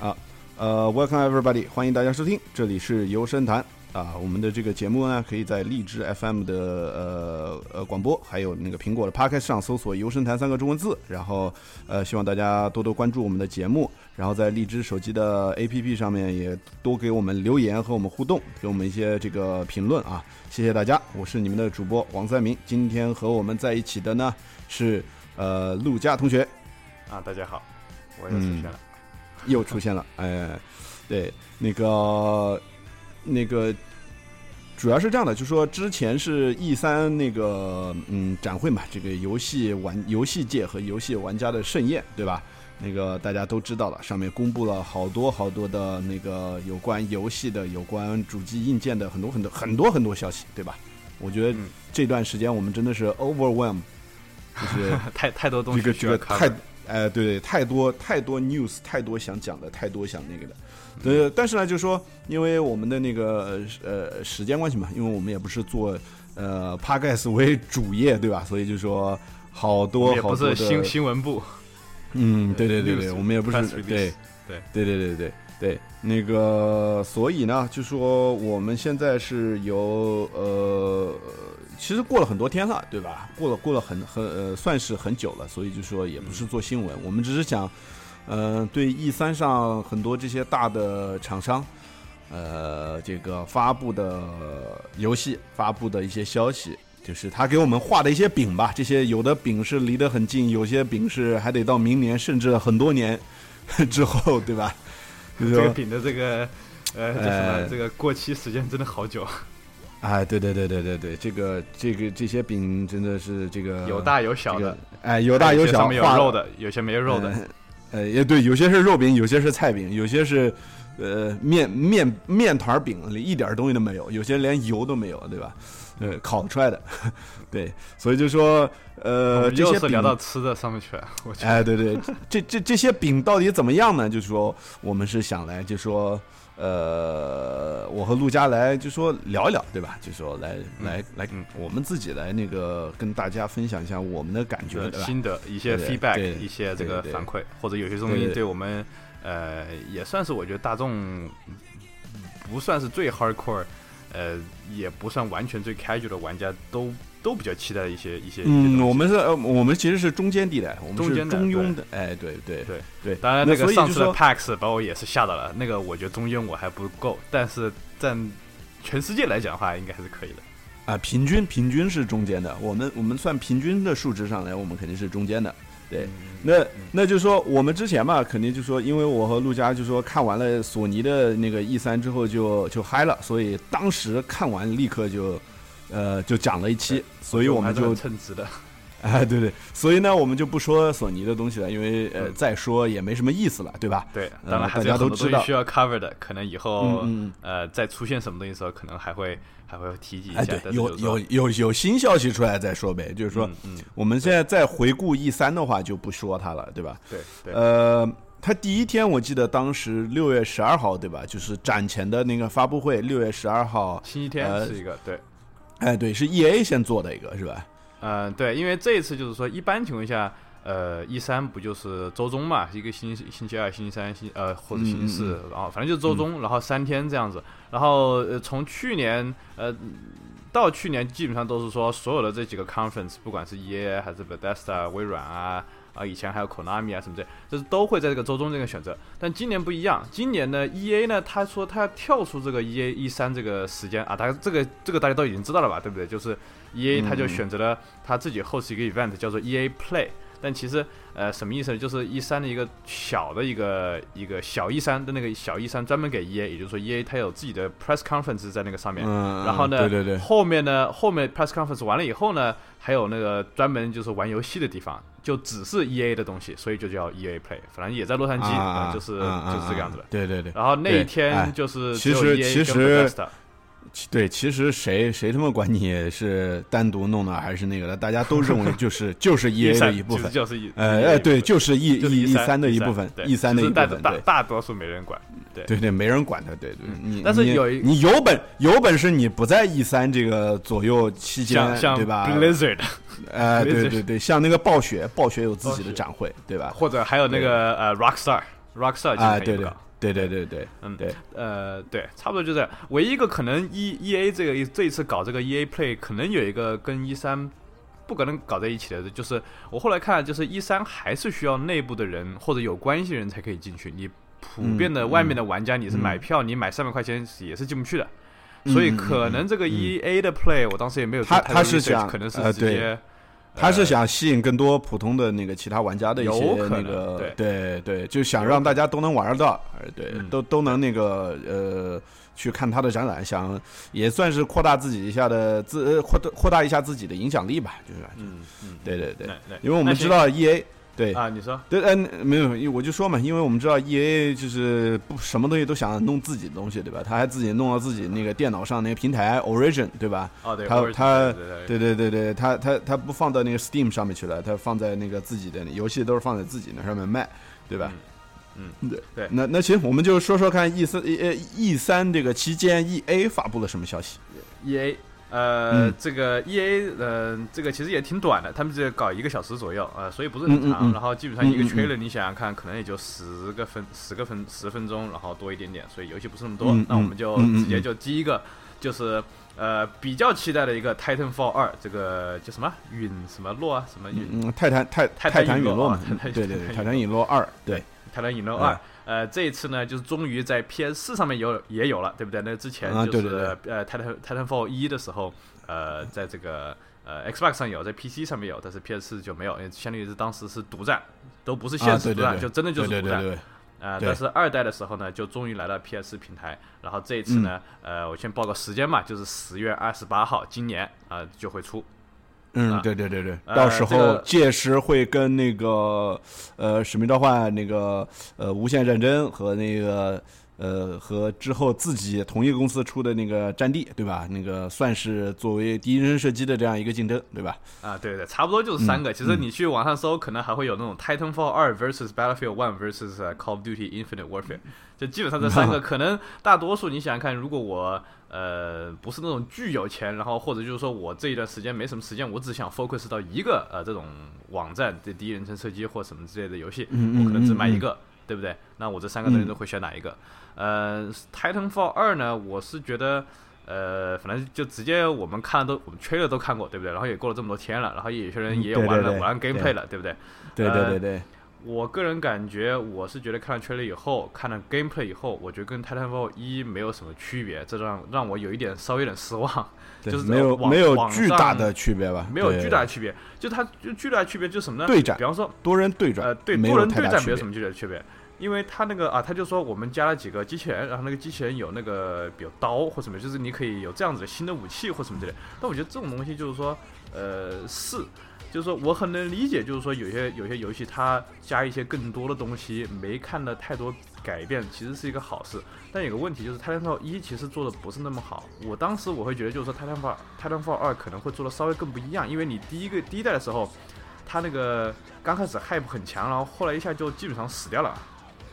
啊，呃，Welcome everybody，欢迎大家收听，这里是游声谈啊。我们的这个节目呢，可以在荔枝 FM 的呃呃广播，还有那个苹果的 Podcast 上搜索“游神谈”三个中文字，然后呃，希望大家多多关注我们的节目，然后在荔枝手机的 APP 上面也多给我们留言和我们互动，给我们一些这个评论啊，谢谢大家。我是你们的主播王三明，今天和我们在一起的呢是呃陆佳同学。啊，大家好，我又出现了。又出现了，哎，对，那个，那个，主要是这样的，就说之前是 E 三那个嗯展会嘛，这个游戏玩游戏界和游戏玩家的盛宴，对吧？那个大家都知道了，上面公布了好多好多的那个有关游戏的、有关主机硬件的很多很多很多很多消息，对吧？我觉得这段时间我们真的是 overwhelm，就是 太太多东西，这个这个太。哎，对对，太多太多 news，太多想讲的，太多想那个的。对，但是呢，就是说因为我们的那个呃时间关系嘛，因为我们也不是做呃 p a g a s 为主业，对吧？所以就说好多好多的新新闻部。嗯，对对对对，我们也不是对对对对对对对那个，所以呢，就说我们现在是由呃。其实过了很多天了，对吧？过了过了很很呃，算是很久了，所以就说也不是做新闻，我们只是讲，呃，对 E 三上很多这些大的厂商，呃，这个发布的游戏发布的一些消息，就是他给我们画的一些饼吧。这些有的饼是离得很近，有些饼是还得到明年，甚至很多年之后，对吧？这个饼的这个呃这什么？这个过期时间真的好久。哎，对对对对对对，这个这个这些饼真的是这个有大有小的，哎，有大有小，有肉的，有些没有肉的，呃，也对，有些是肉饼，有些是菜饼，有些是呃面面面团饼里一点东西都没有，有些连油都没有，对吧？呃，烤出来的，对，所以就说呃，这些聊到吃的上面去了，哎，对对，这这这些饼到底怎么样呢？就是说，我们是想来就说。呃，我和陆佳来就说聊一聊，对吧？就说来来来，我们自己来那个跟大家分享一下我们的感觉，心得一些 feedback，一些这个反馈，或者有些东西对我们呃也算是我觉得大众不算是最 hardcore，呃，也不算完全最 casual 的玩家都。都比较期待一些一些。嗯，我们是呃，我们其实是中间地带，我们是中庸的。哎，对对对对。当然，那个上次的 PAX 把我也是吓到了。那个我觉得中间我还不够，但是在全世界来讲的话，应该还是可以的。啊，平均平均是中间的。我们我们算平均的数值上来，我们肯定是中间的。对，那那就说我们之前嘛，肯定就说，因为我和陆佳就说看完了索尼的那个 E 三之后就就嗨了，所以当时看完立刻就。呃，就讲了一期，所以我们就称职的，哎，对对，所以呢，我们就不说索尼的东西了，因为呃，再说也没什么意思了，对吧？对，当然大家都知道需要 cover 的，可能以后呃再出现什么东西的时候，可能还会还会提及一下。对，有有有有新消息出来再说呗，就是说，嗯我们现在再回顾 E 三的话，就不说它了，对吧？对，呃，它第一天我记得当时六月十二号，对吧？就是展前的那个发布会，六月十二号，星期天是一个对。哎，对，是 E A 先做的一个，是吧？嗯，对，因为这一次就是说，一般情况下，呃，E 三不就是周中嘛，一个星星期二、星期三、星呃或者星期四，然后反正就是周中，然后三天这样子。然后呃，从去年呃到去年，基本上都是说所有的这几个 conference，不管是 E A 还是 Bethesda、微软啊。啊，以前还有 Konami 啊什么这，就是都会在这个周中这个选择。但今年不一样，今年呢，EA 呢，他说他要跳出这个 EA 一三这个时间啊，大家这个这个大家都已经知道了吧，对不对？就是 EA 他就选择了他自己 host 一个 event 叫做 EA Play。但其实，呃，什么意思呢？就是一三的一个小的一个一个小一三的那个小一三，专门给 E A，也就是说 E A 它有自己的 press conference 在那个上面。嗯。然后呢，对对对。后面呢，后面 press conference 完了以后呢，还有那个专门就是玩游戏的地方，就只是 E A 的东西，所以就叫 E A Play。反正也在洛杉矶，就是就是这个样子的。对对对。然后那一天就是其实其实对，其实谁谁他妈管你是单独弄的还是那个的，大家都认为就是 就是 E A 的一部分，就是 E，呃哎对，就是 E E E 三的一部分，E 三的一部分，大大多数没人管，对对对，没人管的，对对，你但是有你有本有本事你不在 E 三这个左右期间，对吧？Blizzard，呃，对对对，像那个暴雪，暴雪有自己的展会，对吧？或者还有那个呃 Rockstar，Rockstar 啊，对对。对对对对，嗯对，呃对，差不多就这样。唯一一个可能 E E A 这个这一次搞这个 E A Play 可能有一个跟一三不可能搞在一起的，就是我后来看，就是一三还是需要内部的人或者有关系人才可以进去。你普遍的外面的玩家，你是买票，你买三百块钱也是进不去的。所以可能这个 E A 的 Play 我当时也没有他他是想可能是直接。他是想吸引更多普通的那个其他玩家的一些那个，对。对，就想让大家都能玩到，对，都都能那个呃去看他的展览，想也算是扩大自己一下的自扩大扩大一下自己的影响力吧，就是，嗯嗯，对对对，因为我们知道 E A。对啊，你说对，嗯，没有，我就说嘛，因为我们知道 E A 就是不什么东西都想弄自己的东西，对吧？他还自己弄到自己那个电脑上那个平台 Origin，对吧？哦，对，他他对对对对，他他他不放到那个 Steam 上面去了，他放在那个自己的游戏都是放在自己那上面卖，对吧？嗯，对对。那那行，我们就说说看 E 三呃 E 三这个期间 E A 发布了什么消息？E A。呃，这个 E A，呃，这个其实也挺短的，他们只搞一个小时左右，呃，所以不是很长。然后基本上一个 trailer，你想想看，可能也就十个分，十个分，十分钟，然后多一点点，所以游戏不是那么多。那我们就直接就第一个，就是呃比较期待的一个 Titanfall 二，这个叫什么陨什么落啊，什么陨？泰坦泰泰坦陨落嘛？对对对，泰坦陨落二，对，泰坦陨落二。呃，这一次呢，就是终于在 PS 四上面有也有了，对不对？那之前就是呃，Titan Titanfall 一的时候，呃，在这个呃 Xbox 上有，在 PC 上面有，但是 PS 四就没有，因为相当于是当时是独占，都不是现实独占，就真的就是独占。呃，但是二代的时候呢，就终于来了 PS 平台，然后这一次呢，呃，我先报个时间嘛，就是十月二十八号，今年啊就会出。嗯，对对对对，到时候届时会跟那个呃《使命召唤》那个呃《无限战争》和那个呃和之后自己同一个公司出的那个《战地》，对吧？那个算是作为第一人射击的这样一个竞争，对吧？啊，对对，差不多就是三个。其实你去网上搜，可能还会有那种《Titanfall 二 versus Battlefield One vs Call of Duty Infinite Warfare》，就基本上这三个，可能大多数你想想看，如果我。呃，不是那种巨有钱，然后或者就是说我这一段时间没什么时间，我只想 focus 到一个呃这种网站的第一人称射击或什么之类的游戏，我可能只买一个，对不对？那我这三个东西都会选哪一个？呃，Titanfall 二呢，我是觉得，呃，反正就直接我们看都我们吹了都看过，对不对？然后也过了这么多天了，然后有些人也有玩了玩 gameplay 了，对不对？对对对对。我个人感觉，我是觉得看了 trailer 以后，看了 gameplay 以后，我觉得跟 Titanfall 一没有什么区别，这让让我有一点稍微有点失望。就是没有没有巨大的区别吧？没有巨大的区别，就它就巨大的区别就是什么呢？对战，比方说多人对战，呃，对多人对战没有什么巨大的区别，因为他那个啊，他就说我们加了几个机器人，然后那个机器人有那个比如刀或什么，就是你可以有这样子的新的武器或什么之类。但我觉得这种东西就是说，呃，是。就是说，我很能理解，就是说有些有些游戏它加一些更多的东西，没看到太多改变，其实是一个好事。但有个问题就是，《泰坦 l 一》其实做的不是那么好。我当时我会觉得，就是说，《泰坦 l 泰坦 l 二》可能会做的稍微更不一样，因为你第一个第一代的时候，它那个刚开始 hype 很强，然后后来一下就基本上死掉了，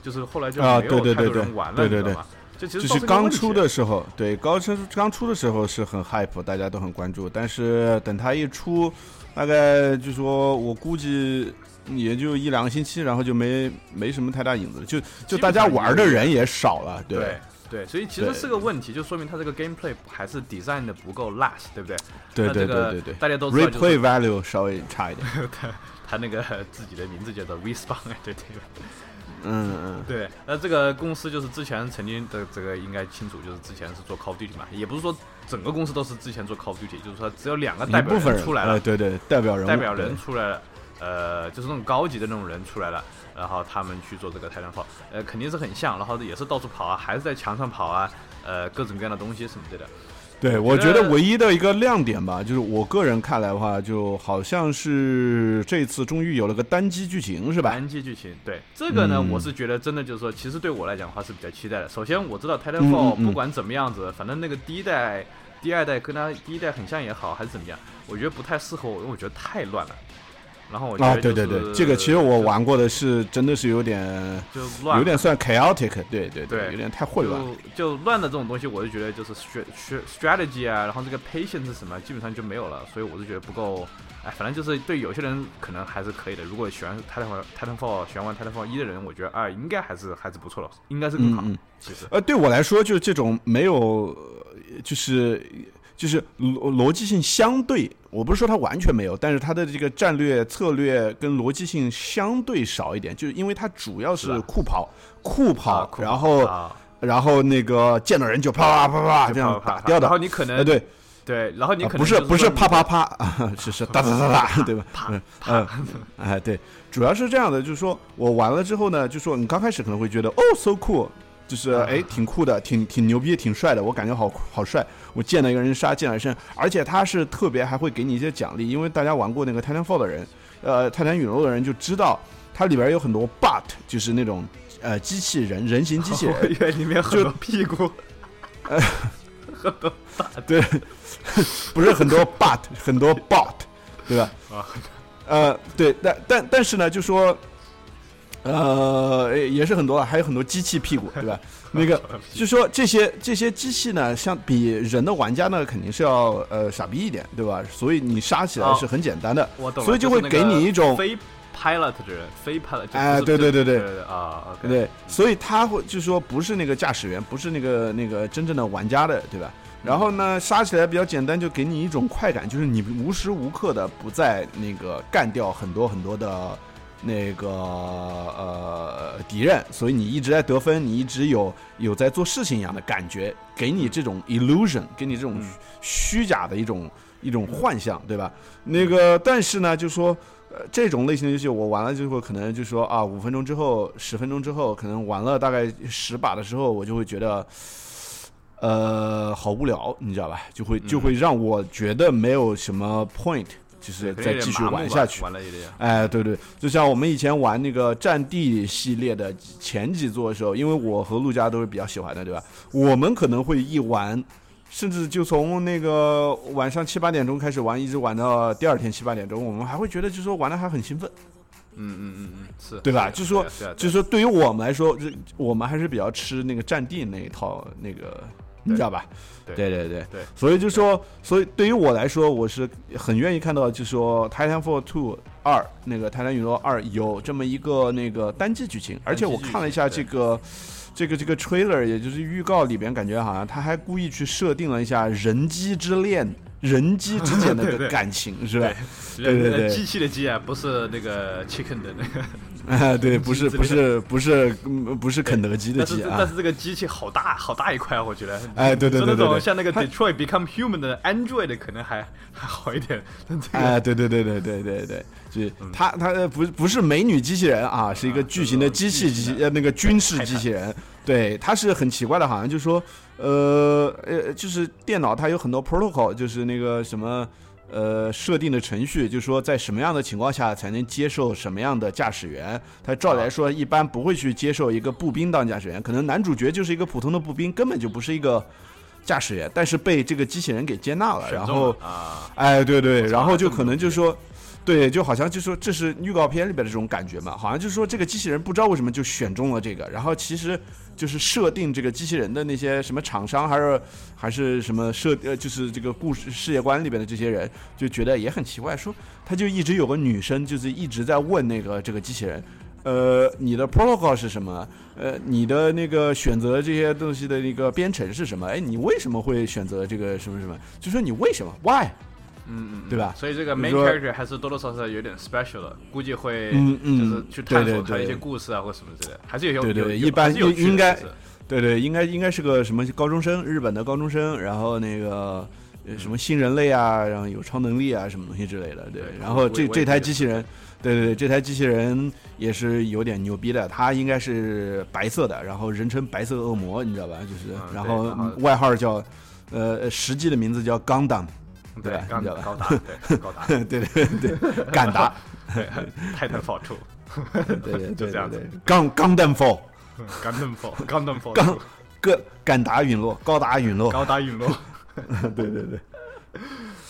就是后来就没有太多人玩了，你知道吗？就其实刚出的时候，对，刚出刚出的时候是很 hype，大家都很关注，但是等它一出。大概就说，我估计也就一两个星期，然后就没没什么太大影子，就就大家玩的人也少了，对对，所以其实是个问题，就说明它这个 gameplay 还是 design 的不够 last，对不对？对对对对对，大家都知道，replay value 稍微差一点，他他那个自己的名字叫做 respawn，对对。嗯嗯，对，那这个公司就是之前曾经的这个应该清楚，就是之前是做 Call of Duty 嘛，也不是说整个公司都是之前做 Call of Duty，就是说只有两个代表人出来了，对对，代表人代表人出来了，呃，就是那种高级的那种人出来了，然后他们去做这个泰坦炮，呃，肯定是很像，然后也是到处跑啊，还是在墙上跑啊，呃，各种各样的东西什么的。对，我觉得唯一的一个亮点吧，就是我个人看来的话，就好像是这次终于有了个单机剧情，是吧？单机剧情，对这个呢，我是觉得真的就是说，其实对我来讲的话是比较期待的。首先我知道 Titanfall 不管怎么样子，反正那个第一代、第二代跟它第一代很像也好，还是怎么样，我觉得不太适合我，因为我觉得太乱了。然后我觉得，啊，对对对，这个其实我玩过的是，真的是有点，就乱，有点算 chaotic，对对对，有点太混乱。就乱的这种东西，我就觉得就是 strategy 啊，然后这个 patience 是什么，基本上就没有了，所以我是觉得不够。哎，反正就是对有些人可能还是可以的。如果喜欢 Titanfall、Titanfall 喜欢玩 Titanfall 一的人，我觉得啊，应该还是还是不错的，应该是更好。其实，呃，对我来说，就是这种没有，就是。就是逻逻辑性相对，我不是说它完全没有，但是它的这个战略策略跟逻辑性相对少一点，就是因为它主要是酷跑，酷跑，然后然后那个见到人就啪啪啪啪这样打掉的，然后你可能对对，然后你可能不是不是啪啪啪，啊是是哒哒哒哒，对吧？啪啪，哎对，主要是这样的，就是说我玩了之后呢，就说你刚开始可能会觉得哦，so cool。就是哎，挺酷的，挺挺牛逼，挺帅的，我感觉好好帅。我见了一个人杀，见了一身，而且他是特别还会给你一些奖励，因为大家玩过那个《泰坦 fall》的人，呃，《泰坦陨落》的人就知道，它里边有很多 but，就是那种呃机器人，人形机器人，因为里面很多屁股，呃，很多对，不是很多 but，很多 bot，对吧？啊，呃，对，但但但是呢，就说。呃，也是很多了，还有很多机器屁股，对吧？那个就说这些这些机器呢，像比人的玩家呢，肯定是要呃傻逼一点，对吧？所以你杀起来是很简单的，我懂。所以就会给你一种非 pilot 的人，非 pilot，哎，对对对对啊，对，所以他会就是说不是那个驾驶员，不是那个那个真正的玩家的，对吧？然后呢，杀起来比较简单，就给你一种快感，就是你无时无刻的不在那个干掉很多很多的。那个呃敌人，所以你一直在得分，你一直有有在做事情一样的感觉，给你这种 illusion，给你这种虚假的一种一种幻象，对吧？那个但是呢，就说呃这种类型的游戏我玩了之后，可能就说啊五分钟之后、十分钟之后，可能玩了大概十把的时候，我就会觉得呃好无聊，你知道吧？就会就会让我觉得没有什么 point。就是再继续玩下去，哎，对对，就像我们以前玩那个战地系列的前几座的时候，因为我和陆家都是比较喜欢的，对吧？我们可能会一玩，甚至就从那个晚上七八点钟开始玩，一直玩到第二天七八点钟，我们还会觉得就是说玩的还很兴奋。嗯嗯嗯嗯，是对吧？就是说，就是说，对于我们来说，我们还是比较吃那个战地那一套那个。你知道吧？对对对对，所以就说，所以对于我来说，我是很愿意看到，就说《Titanfall Two》二那个《泰坦陨落二》有这么一个那个单机剧情，而且我看了一下这个这个这个 trailer，也就是预告里边，感觉好像他还故意去设定了一下人机之恋。人机之间的 个感情是吧？对对对，机器的机啊，不是那个 chicken 的那个。啊，对，不是 不是不是不是肯德基的鸡啊。但是这个机器好大好大一块啊，我觉得。哎，对对对对。像那个 Detroit Become Human 的 Android 可能还还好一点。哎，对对对对对对对，就是它它不不是美女机器人啊，是一个巨型的机器机呃那个军事机器人。对，它是很奇怪的，好像就是说。呃呃，就是电脑它有很多 protocol，就是那个什么呃设定的程序，就是说在什么样的情况下才能接受什么样的驾驶员。他照理来说一般不会去接受一个步兵当驾驶员，可能男主角就是一个普通的步兵，根本就不是一个驾驶员，但是被这个机器人给接纳了。然后啊，哎，对对，然后就可能就是说。对，就好像就说这是预告片里边的这种感觉嘛，好像就是说这个机器人不知道为什么就选中了这个，然后其实就是设定这个机器人的那些什么厂商还是还是什么设呃就是这个故事世界观里边的这些人就觉得也很奇怪，说他就一直有个女生就是一直在问那个这个机器人，呃，你的 protocol 是什么？呃，你的那个选择这些东西的那个编程是什么？哎，你为什么会选择这个什么什么？就说你为什么？Why？嗯嗯，对吧？所以这个 main character 还是多多少少有点 special 的，估计会嗯嗯就是去探索他一些故事啊或什么之类的，还是有些对对，一般应应该对对，应该应该是个什么高中生，日本的高中生，然后那个什么新人类啊，然后有超能力啊，什么东西之类的，对。然后这这台机器人，对对对，这台机器人也是有点牛逼的，它应该是白色的，然后人称白色恶魔，你知道吧？就是然后外号叫。呃，实际的名字叫钢弹，对吧？高高达，对高达，对 对对，敢达，泰坦 fall two，对对就这样子，钢钢弹 fall，钢弹 fall，钢弹 fall，钢个敢达陨落，高达陨落，高达陨落，对对对。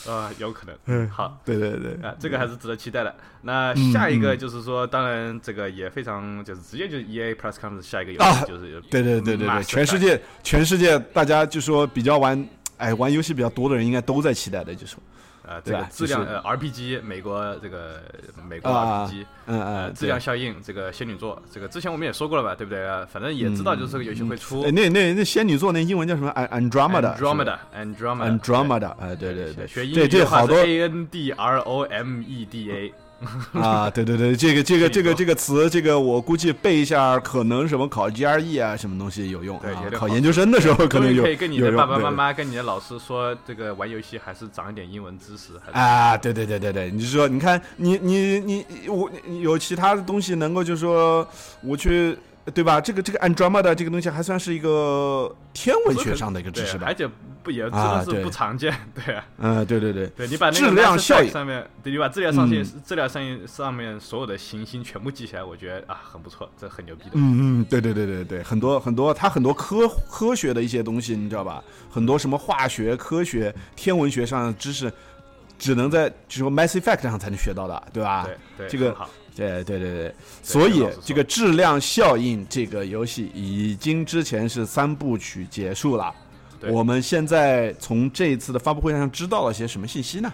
啊，有可能。嗯，好，对对对，啊，这个还是值得期待的。那下一个就是说，当然这个也非常，就是直接就是 E A Plus Comes 下一个游戏就是，对对对对对，全世界全世界大家就说比较玩，哎，玩游戏比较多的人应该都在期待的，就是。呃，这个质量呃，RPG，美国这个美国 RPG，嗯嗯，质量效应，这个仙女座，这个之前我们也说过了吧，对不对啊？反正也知道就是这个游戏会出。那那那仙女座那英文叫什么？Andromeda，Andromeda，Andromeda，哎，对对对，学英语这好多 A N D R O M E D A。啊，对对对，这个这个这个这个词，这个我估计背一下，可能什么考 GRE 啊，什么东西有用。对，考研究生的时候可能有。可以跟你的爸爸妈妈、跟你的老师说，这个玩游戏还是长一点英文知识。啊，对对对对对，你说，你看，你你你我有其他的东西能够，就是说我去。对吧？这个这个 Andromeda 这个东西还算是一个天文学上的一个知识吧，而且不也真的是不常见，对啊。嗯，对对对，对你把那个质量效应上面，对，你把质量上线、质量上面上面所有的行星全部记起来，我觉得啊很不错，这很牛逼的。嗯嗯，对对对对对，很多很多，它很多科科学的一些东西，你知道吧？很多什么化学、科学、天文学上的知识，只能在就是说 Mass Effect 上才能学到的，对吧？对对，这个。对对对对，所以这个质量效应这个游戏已经之前是三部曲结束了。我们现在从这一次的发布会上知道了些什么信息呢？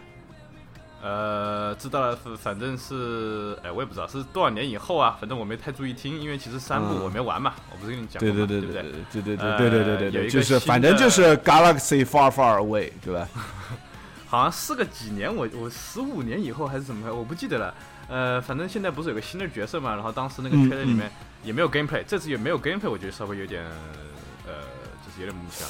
呃，知道了是，反正是，哎，我也不知道是多少年以后啊，反正我没太注意听，因为其实三部我没玩嘛，我不是跟你讲过吗？对对对对对对对对对对对对，就是反正就是 Galaxy Far Far Away，对吧？好像是个几年，我我十五年以后还是怎么，我不记得了。呃，反正现在不是有个新的角色嘛，然后当时那个圈子里面也没有 gameplay，这次也没有 gameplay，我觉得稍微有点，呃，就是有点木香。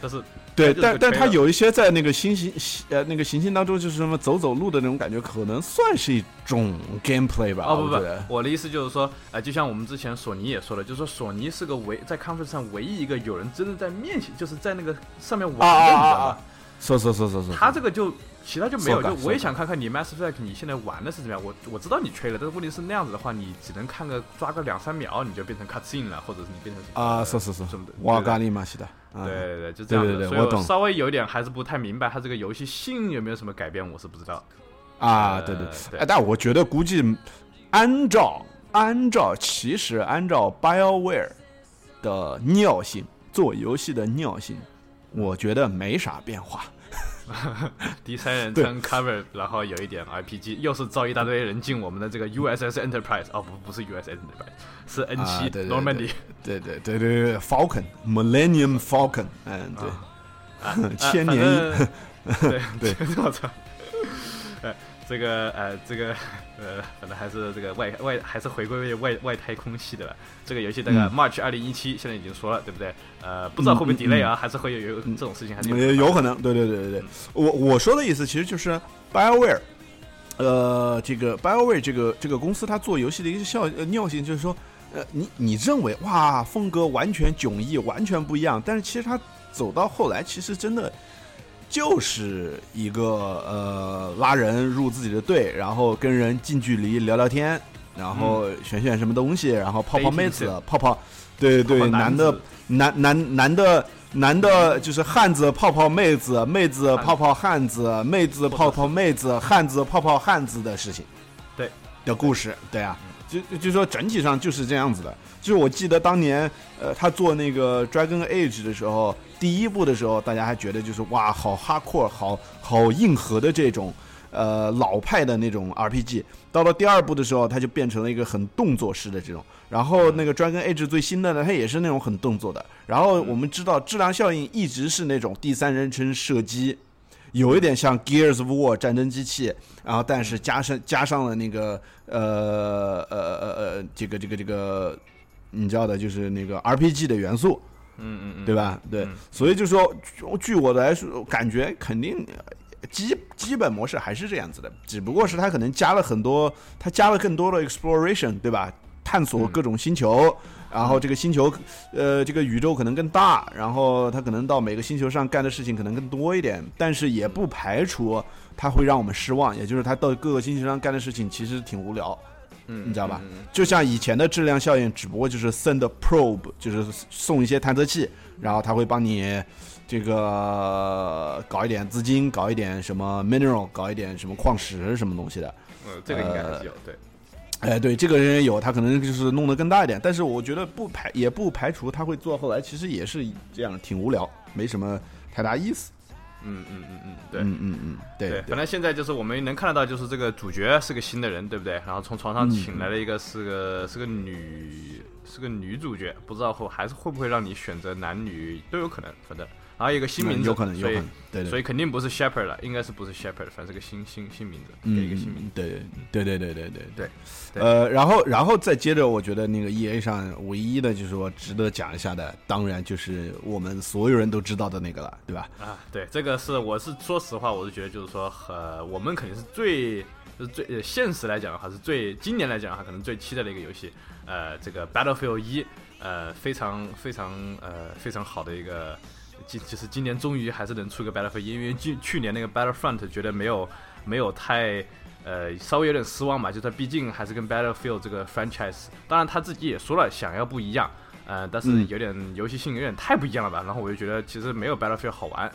但是对，但但他有一些在那个星星呃那个行星当中，就是什么走走路的那种感觉，可能算是一种 gameplay 吧。哦不不，我的意思就是说，呃，就像我们之前索尼也说了，就是说索尼是个唯在 conference 上唯一一个有人真的在面前，就是在那个上面玩的，你知道吗？是是是是是。他这个就。其他就没有，就我也想看看你 Mass Effect 你现在玩的是怎么样。我我知道你吹了，但是问题是那样子的话，你只能看个抓个两三秒，你就变成 cutscene 了，或者是你变成啊，是是是什么的。哇咖喱嘛是的，对对对，就这样子。所以我稍微有点还是不太明白，他这个游戏性有没有什么改变，我是不知道。啊，对对对，但我觉得估计按照按照其实按照 BioWare 的尿性做游戏的尿性，我觉得没啥变化。第三人称 cover，然后有一点 RPG，又是招一大堆人进我们的这个 USS Enterprise，哦不不是 USS Enterprise，是 N 七 Normandy，对对对对对 Falcon Millennium Falcon，嗯对，千年一，对对，我操。哎这个呃，这个呃，反正还是这个外外还是回归为外外太空系的了。这个游戏大概 March 二零一七，现在已经说了，对不对？呃，不知道会不会 delay 啊，还是会有有这种事情，还是有可能。对对对对对，我我说的意思其实就是 BioWare，呃，这个 BioWare 这个这个公司它做游戏的一个效尿性，就是说，呃，你你认为哇，风格完全迥异，完全不一样，但是其实它走到后来，其实真的。就是一个呃拉人入自己的队，然后跟人近距离聊聊天，然后选选什么东西，然后泡泡妹子，泡泡，对对，男的男男男的男的，就是汉子泡泡妹子，妹子泡泡汉子，妹子泡泡妹子，汉子泡泡汉子的事情，对。的故事，对啊，就就说整体上就是这样子的。就是我记得当年呃他做那个 Dragon Age 的时候。第一部的时候，大家还觉得就是哇，好哈阔，好好硬核的这种，呃，老派的那种 RPG。到了第二部的时候，它就变成了一个很动作式的这种。然后那个 Dragon Age 最新的呢，它也是那种很动作的。然后我们知道质量效应一直是那种第三人称射击，有一点像 Gears of War 战争机器，然后但是加上加上了那个呃呃呃呃这个这个这个你知道的，就是那个 RPG 的元素。嗯嗯嗯，对吧？对，所以就说，据我来说，感觉肯定基基本模式还是这样子的，只不过是它可能加了很多，它加了更多的 exploration，对吧？探索各种星球，然后这个星球，呃，这个宇宙可能更大，然后他可能到每个星球上干的事情可能更多一点，但是也不排除他会让我们失望，也就是他到各个星球上干的事情其实挺无聊，嗯，你知道吧？就像以前的质量效应，只不过就是 send probe，就是送一些探测器，然后他会帮你这个搞一点资金，搞一点什么 mineral，搞一点什么矿石什么东西的。嗯，这个应该还是有对。哎，对，这个人也有，他可能就是弄得更大一点，但是我觉得不排也不排除他会做后来，其实也是这样，挺无聊，没什么太大意思。嗯嗯嗯嗯，对，嗯嗯嗯，对。反正现在就是我们能看得到，就是这个主角是个新的人，对不对？然后从床上请来了一个是个是个女是个女主角，不知道会还是会不会让你选择男女都有可能，反正。还有一个新名字，有可能，有可能，对所以肯定不是 Shepherd 了，应该是不是 Shepherd，反正是个新新新名字，给一个新名字，对对对对对对对，呃，然后然后再接着，我觉得那个 E A 上唯一的就是说值得讲一下的，当然就是我们所有人都知道的那个了，对吧？啊，对，这个是我是说实话，我是觉得就是说，呃，我们肯定是最就是最现实来讲的话，是最今年来讲的话，可能最期待的一个游戏，呃，这个 Battlefield 一，呃，非常非常呃非常好的一个。今就是今年终于还是能出个 Battlefield，因为去去年那个 Battlefront 觉得没有没有太呃稍微有点失望吧，就它毕竟还是跟 Battlefield 这个 franchise，当然他自己也说了想要不一样，呃，但是有点游戏性有点太不一样了吧，然后我就觉得其实没有 Battlefield 好玩，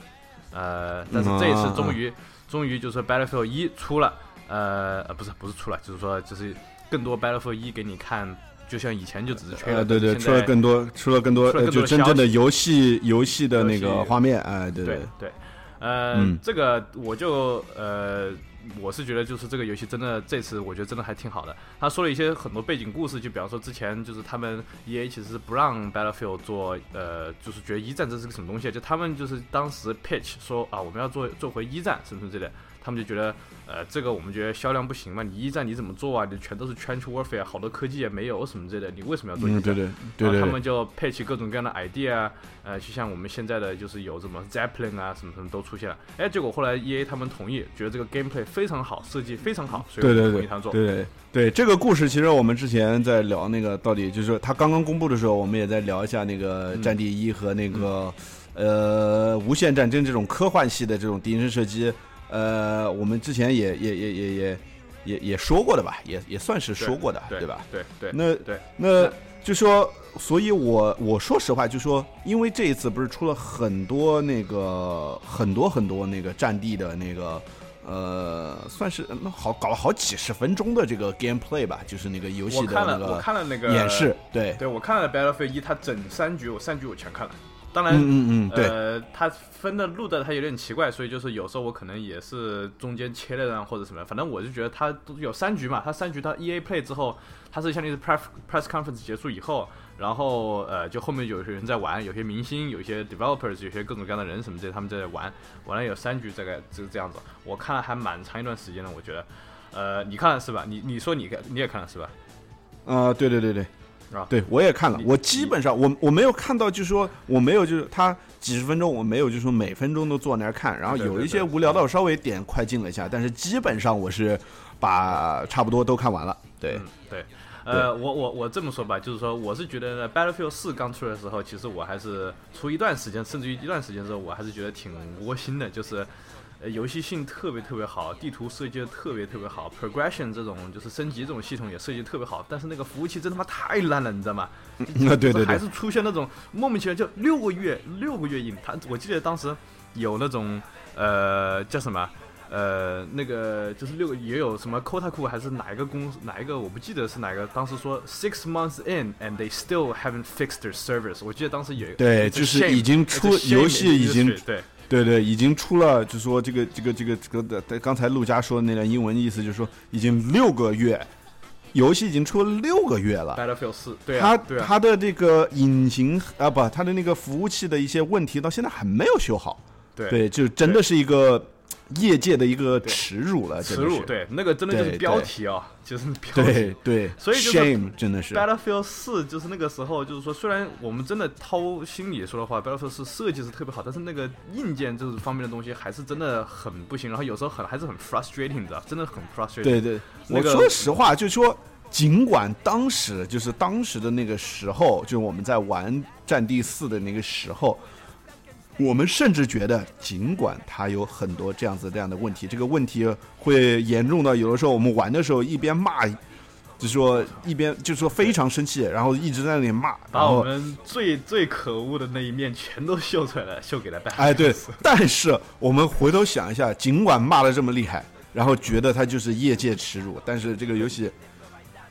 呃，但是这一次终于终于就是 Battlefield 一出了，呃呃不是不是出了，就是说就是更多 Battlefield 一给你看。就像以前就只是吹了，对对，出了更多，出了更多，就真正的游戏游戏的那个画面，哎，对对对，呃，这个我就呃，我是觉得就是这个游戏真的这次我觉得真的还挺好的。他说了一些很多背景故事，就比方说之前就是他们 E A 其实是不让 Battlefield 做，呃，就是觉得一战这是个什么东西，就他们就是当时 pitch 说啊，我们要做做回一战什么什么之类的。他们就觉得，呃，这个我们觉得销量不行嘛，你一战你怎么做啊？你全都是 trench warfare，好多科技也没有什么之类的，你为什么要做一战？对对对对。他们就配齐各种各样的 idea 啊，呃，就像我们现在的就是有什么 zeppelin 啊，什么什么都出现了。哎，结果后来 E A 他们同意，觉得这个 gameplay 非常好，设计非常好，所以同意他做。对对对，这个故事其实我们之前在聊那个到底就是他刚刚公布的时候，我们也在聊一下那个战地一和那个呃无限战争这种科幻系的这种敌人射击。呃，我们之前也也也也也也也说过的吧，也也算是说过的，对吧？对对。那对，那就说，所以我我说实话，就说，因为这一次不是出了很多那个很多很多那个战地的那个呃，算是那好搞了好几十分钟的这个 gameplay 吧，就是那个游戏的那个我看了那个演示，对对，我看了 Battlefield 一，它整三局我三局我全看了。当然，嗯嗯呃，它分的录的他有点奇怪，所以就是有时候我可能也是中间切了啊或者什么，反正我就觉得他都有三局嘛，他三局他 E A Play 之后，他是相当于是 press press conference 结束以后，然后呃就后面有些人在玩，有些明星，有些 developers，有些各种各样的人什么这些他们在玩，玩了有三局这个这个这样子，我看了还蛮长一段时间的，我觉得，呃，你看了是吧？你你说你你也看了是吧？啊，对对对对。对，我也看了。我基本上，我我没有看到，就是说，我没有就是他几十分钟，我没有就是说每分钟都坐那儿看。然后有一些无聊的，我稍微点快进了一下。但是基本上我是把差不多都看完了。对对，呃，我我我这么说吧，就是说，我是觉得呢，Battlefield 四刚出的时候，其实我还是出一段时间，甚至于一段时间之后，我还是觉得挺窝心的，就是。游戏性特别特别好，地图设计的特别特别好，progression 这种就是升级这种系统也设计特别好，但是那个服务器真他妈太烂了，你知道吗？对对对，还是出现那种莫名其妙就六个月六个月硬，他我记得当时有那种呃叫什么呃那个就是六个也有什么 Kotaku 还是哪一个公司哪一个我不记得是哪个，当时说 six months in and they still haven't fixed their servers，我记得当时有对就是已经出游戏已经对。对对，已经出了，就说这个这个这个这个的，刚才陆佳说的那段英文意思就是说，已经六个月，游戏已经出了六个月了。Battlefield 四，对啊，它它的这个引擎啊，不，它的那个服务器的一些问题到现在还没有修好。对，就真的是一个。业界的一个耻辱了，耻辱对那个真的就是标题啊，就是标题。对对，所以就是 shame 真的是。Battlefield 四就是那个时候就是说，虽然我们真的掏心里说的话，Battlefield 四设计是特别好，但是那个硬件这方面的东西还是真的很不行，然后有时候很还是很 frustrating 的，真的很 frustrating。对对，我说实话，就是说尽管当时就是当时的那个时候，就是我们在玩《战地四》的那个时候，我们甚至觉得，尽管他有很多这样子这样的问题，这个问题会严重到有的时候我们玩的时候一边骂。就说一边就说非常生气，然后一直在那里骂，把我们最最可恶的那一面全都秀出来了，秀给了大家。哎，对。但是我们回头想一下，尽管骂的这么厉害，然后觉得他就是业界耻辱，但是这个游戏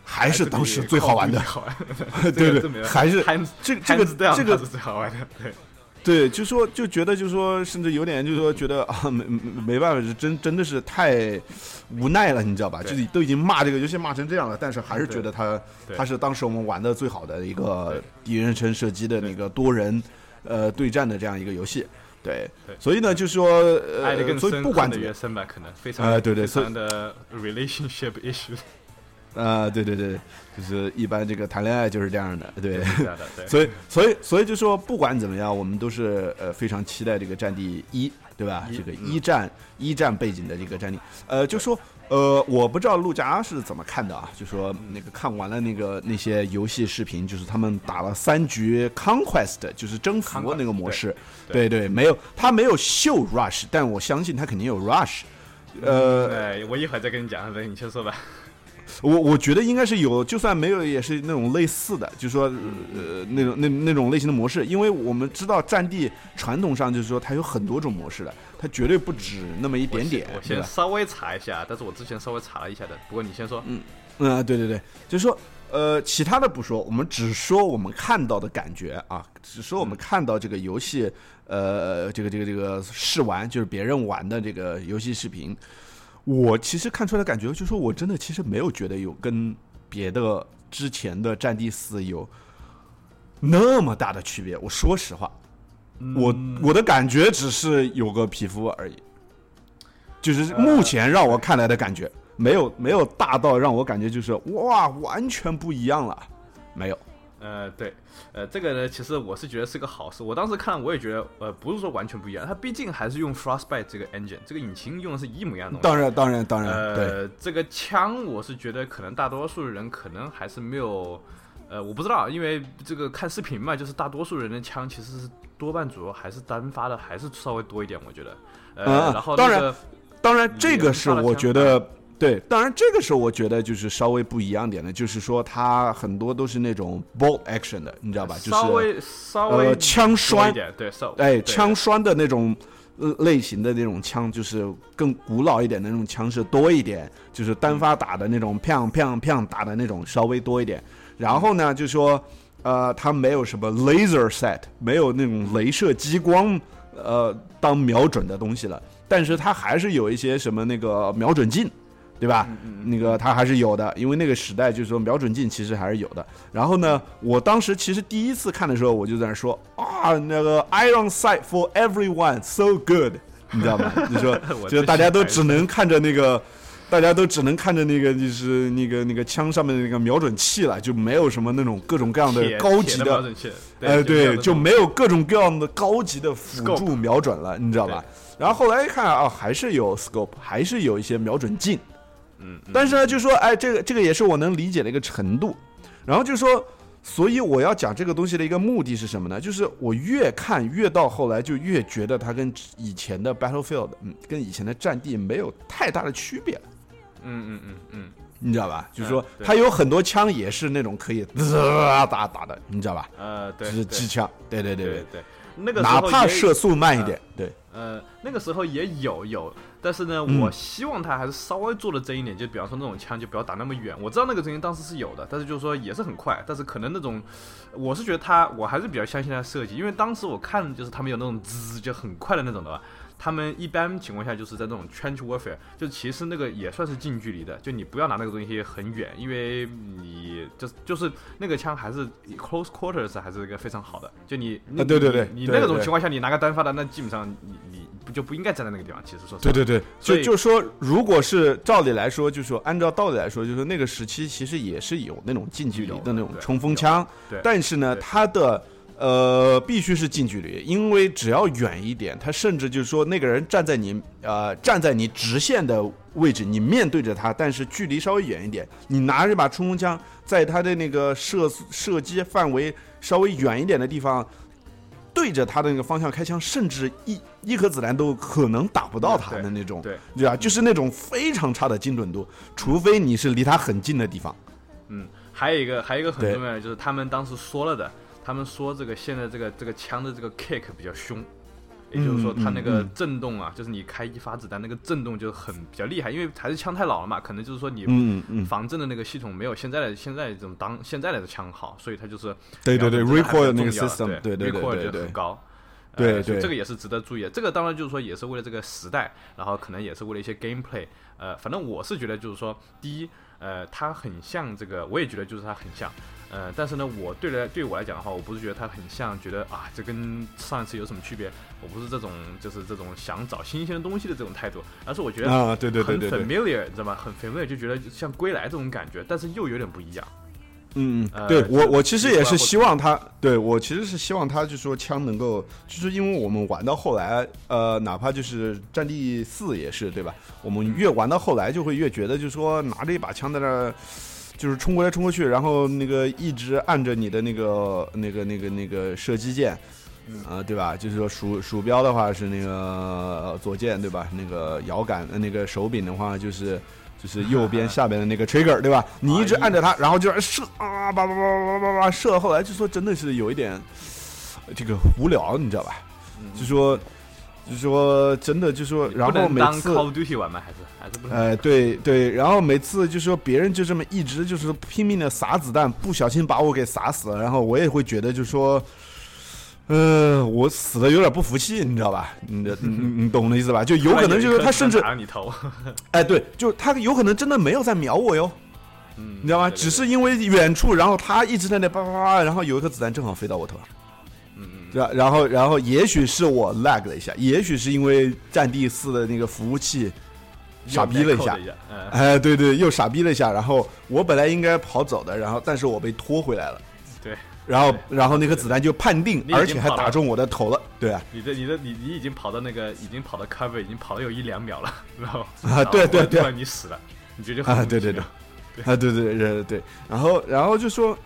还是当时最好玩的。对对，还是这这个这个是最好玩的。对。对，就说就觉得，就说甚至有点，就说觉得啊，没没没办法，是真真的是太无奈了，你知道吧？就是都已经骂这个游戏骂成这样了，但是还是觉得它它是当时我们玩的最好的一个第一人称射击的那个多人呃对战的这样一个游戏。对，所以呢，就是说呃，所以不管原生吧，可能非常对对，非常的 relationship issue。啊，对对对，就是一般这个谈恋爱就是这样的，对，所以所以所以就说不管怎么样，我们都是呃非常期待这个《战地一》，对吧？这个一战一战背景的这个战地，呃，就说呃，我不知道陆家是怎么看的啊？就说那个看完了那个那些游戏视频，就是他们打了三局 Conquest，就是征服那个模式，对对，没有他没有秀 Rush，但我相信他肯定有 Rush，呃，哎，我一会儿再跟你讲，你先说吧。我我觉得应该是有，就算没有，也是那种类似的，就是说，呃，那种那那种类型的模式，因为我们知道战地传统上就是说它有很多种模式的，它绝对不止那么一点点。我先稍微查一下，但是我之前稍微查了一下的。不过你先说。嗯嗯，对对对，就是说，呃，其他的不说，我们只说我们看到的感觉啊，只说我们看到这个游戏，呃，这个这个这个试玩，就是别人玩的这个游戏视频。我其实看出来感觉，就是说我真的其实没有觉得有跟别的之前的《战地四》有那么大的区别。我说实话，我我的感觉只是有个皮肤而已，就是目前让我看来的感觉，没有没有大到让我感觉就是哇完全不一样了，没有。呃，对，呃，这个呢，其实我是觉得是个好事。我当时看，我也觉得，呃，不是说完全不一样，它毕竟还是用 Frostbite 这个 engine，这个引擎用的是一模一样的。当然，当然，当然。呃，这个枪，我是觉得可能大多数人可能还是没有，呃，我不知道，因为这个看视频嘛，就是大多数人的枪其实是多半主要还是单发的，还是稍微多一点，我觉得。呃，然后当然，当然，这个是我觉得。对，当然这个时候我觉得就是稍微不一样点的，就是说它很多都是那种 bolt action 的，你知道吧？就是稍微稍微呃枪栓，对，哎，枪栓的那种类型的那种枪，就是更古老一点的那种枪是多一点，就是单发打的那种，砰砰砰打的那种稍微多一点。然后呢，就说呃，它没有什么 laser set，没有那种镭射激光呃当瞄准的东西了，但是它还是有一些什么那个瞄准镜。对吧？那个它还是有的，因为那个时代就是说瞄准镜其实还是有的。然后呢，我当时其实第一次看的时候，我就在那说啊，那个 Iron Sight for everyone so good，你知道吗？你说就是大家都只能看着那个，大家都只能看着那个就是那个那个枪上面的那个瞄准器了，就没有什么那种各种各样的高级的，哎，对，就没有各种各样的高级的辅助瞄准了，你知道吧？然后后来一看啊，还是有 scope，还是有一些瞄准镜。嗯，但是呢，就说，哎，这个这个也是我能理解的一个程度。然后就说，所以我要讲这个东西的一个目的是什么呢？就是我越看越到后来，就越觉得它跟以前的 Battlefield，嗯，跟以前的战地没有太大的区别了。嗯嗯嗯嗯，你知道吧？就是说，它有很多枪也是那种可以打打打的，你知道吧？呃，对，就是机枪。对对对对对，那个哪怕射速慢一点，对。呃，那个时候也有有。但是呢，我希望他还是稍微做的真一点，就比方说那种枪就不要打那么远。我知道那个声音当时是有的，但是就是说也是很快。但是可能那种，我是觉得他，我还是比较相信他的设计，因为当时我看就是他们有那种滋就很快的那种的吧。他们一般情况下就是在那种 trench warfare，就其实那个也算是近距离的，就你不要拿那个东西很远，因为你就就是那个枪还是 close quarters 还是一个非常好的。就你啊，对对对，你那种情况下你拿个单发的，那基本上你你。不就不应该站在那个地方？其实说对对对，就就说，如果是照理来说，就说按照道理来说，就说那个时期其实也是有那种近距离的那种冲锋枪，对。但是呢，它的呃，必须是近距离，因为只要远一点，他甚至就是说那个人站在你呃站在你直线的位置，你面对着他，但是距离稍微远一点，你拿着把冲锋枪，在他的那个射射击范围稍微远一点的地方，对着他的那个方向开枪，甚至一一颗子弹都可能打不到他的那种，对对啊，就是那种非常差的精准度，除非你是离他很近的地方。嗯，还有一个还有一个很重要的就是他们当时说了的。他们说这个现在这个这个枪的这个 kick 比较凶，也就是说它那个震动啊，就是你开一发子弹那个震动就很比较厉害，因为还是枪太老了嘛，可能就是说你防震的那个系统没有现在的现在这种当现在的枪好，所以它就是对对对 recoil 那个 system 对对对，recoil 就很高，对对，这个也是值得注意的。这个当然就是说也是为了这个时代，然后可能也是为了一些 gameplay，呃，反正我是觉得就是说，第一，呃，它很像这个，我也觉得就是它很像。呃，但是呢，我对来对我来讲的话，我不是觉得它很像，觉得啊，这跟上一次有什么区别？我不是这种，就是这种想找新鲜的东西的这种态度，而是我觉得啊，对对对对很 familiar，你知道吗？很 familiar，就觉得像归来这种感觉，但是又有点不一样。嗯嗯，对我我其实也是希望他，对我其实是希望他，就说枪能够，就是因为我们玩到后来，呃，哪怕就是战地四也是，对吧？我们越玩到后来，就会越觉得，就是说拿着一把枪在那。就是冲过来冲过去，然后那个一直按着你的那个那个那个那个射击键，啊，对吧？就是说鼠鼠标的话是那个左键，对吧？那个摇杆那个手柄的话就是就是右边下边的那个 trigger，对吧？你一直按着它，然后就射啊，叭叭叭叭叭叭射。后来就说真的是有一点这个无聊，你知道吧？就说。就说，真的，就说，然后每次 Call of Duty 玩吗？还是还是不能？哎，对对，然后每次就是说，别人就这么一直就是拼命的撒子弹，不小心把我给撒死了，然后我也会觉得，就是说，呃，我死的有点不服气，你知道吧？你 你你懂我的意思吧？就有可能就是他甚至你头，哎，对，就他有可能真的没有在瞄我哟，嗯，你知道吗？只是因为远处，然后他一直在那叭叭叭，然后有一颗子弹正好飞到我头上。嗯嗯对吧？然后，然后，也许是我 lag 了一下，也许是因为战地四的那个服务器傻逼了一下，哎，对对，又傻逼了一下。然后我本来应该跑走的，然后但是我被拖回来了。对。然后，然后那颗子弹就判定，而且还打中我的头了。对啊。你的，你的，你你已经跑到那个，已经跑到 cover，已经跑了有一两秒了，然后啊，对对对，你死了，你觉得啊，对对对，啊，对对对对，然后，然后就说。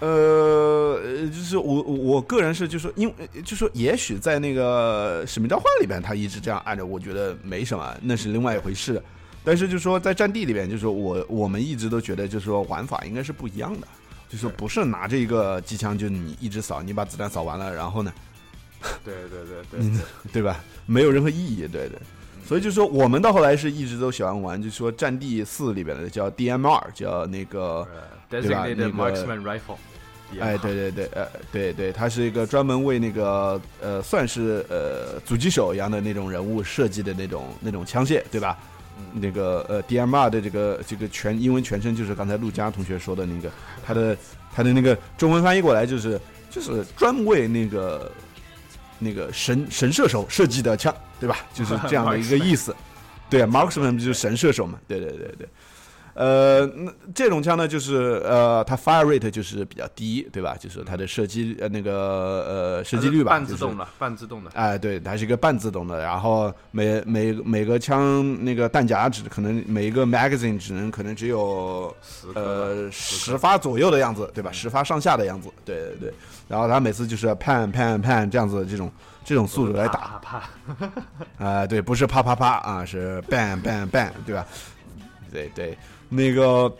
呃，就是我我个人是就说，因为就说也许在那个使命召唤里边，他一直这样按着，我觉得没什么，那是另外一回事。但是就说在战地里边，就说我我们一直都觉得，就是说玩法应该是不一样的，就说不是拿着一个机枪就你一直扫，你把子弹扫完了，然后呢？对对对对，对吧？没有任何意义，对对。所以就说我们到后来是一直都喜欢玩，就说战地四里边的叫 DMR，叫那个对吧？那个。哎，对对对，呃，对对，它是一个专门为那个呃，算是呃，狙击手一样的那种人物设计的那种那种枪械，对吧？那个呃，DMR 的这个这个全英文全称就是刚才陆佳同学说的那个，他的他的那个中文翻译过来就是就是专为那个那个神神射手设计的枪，对吧？就是这样的一个意思。对，Marksman 就是神射手嘛？对对对对。呃，那这种枪呢，就是呃，它 fire rate 就是比较低，对吧？就是它的射击呃那个呃射击率吧，半自动的，半自动的。哎，对，它是一个半自动的。然后每每每个枪那个弹夹只可能每一个 magazine 只能可能只有呃十发左右的样子，对吧？十发上下的样子，对对对。然后它每次就是盼盼盼这样子这种这种速度来打，啪啪。啊，对，不是啪啪啪啊，是 bang bang bang，对吧？对对。那个，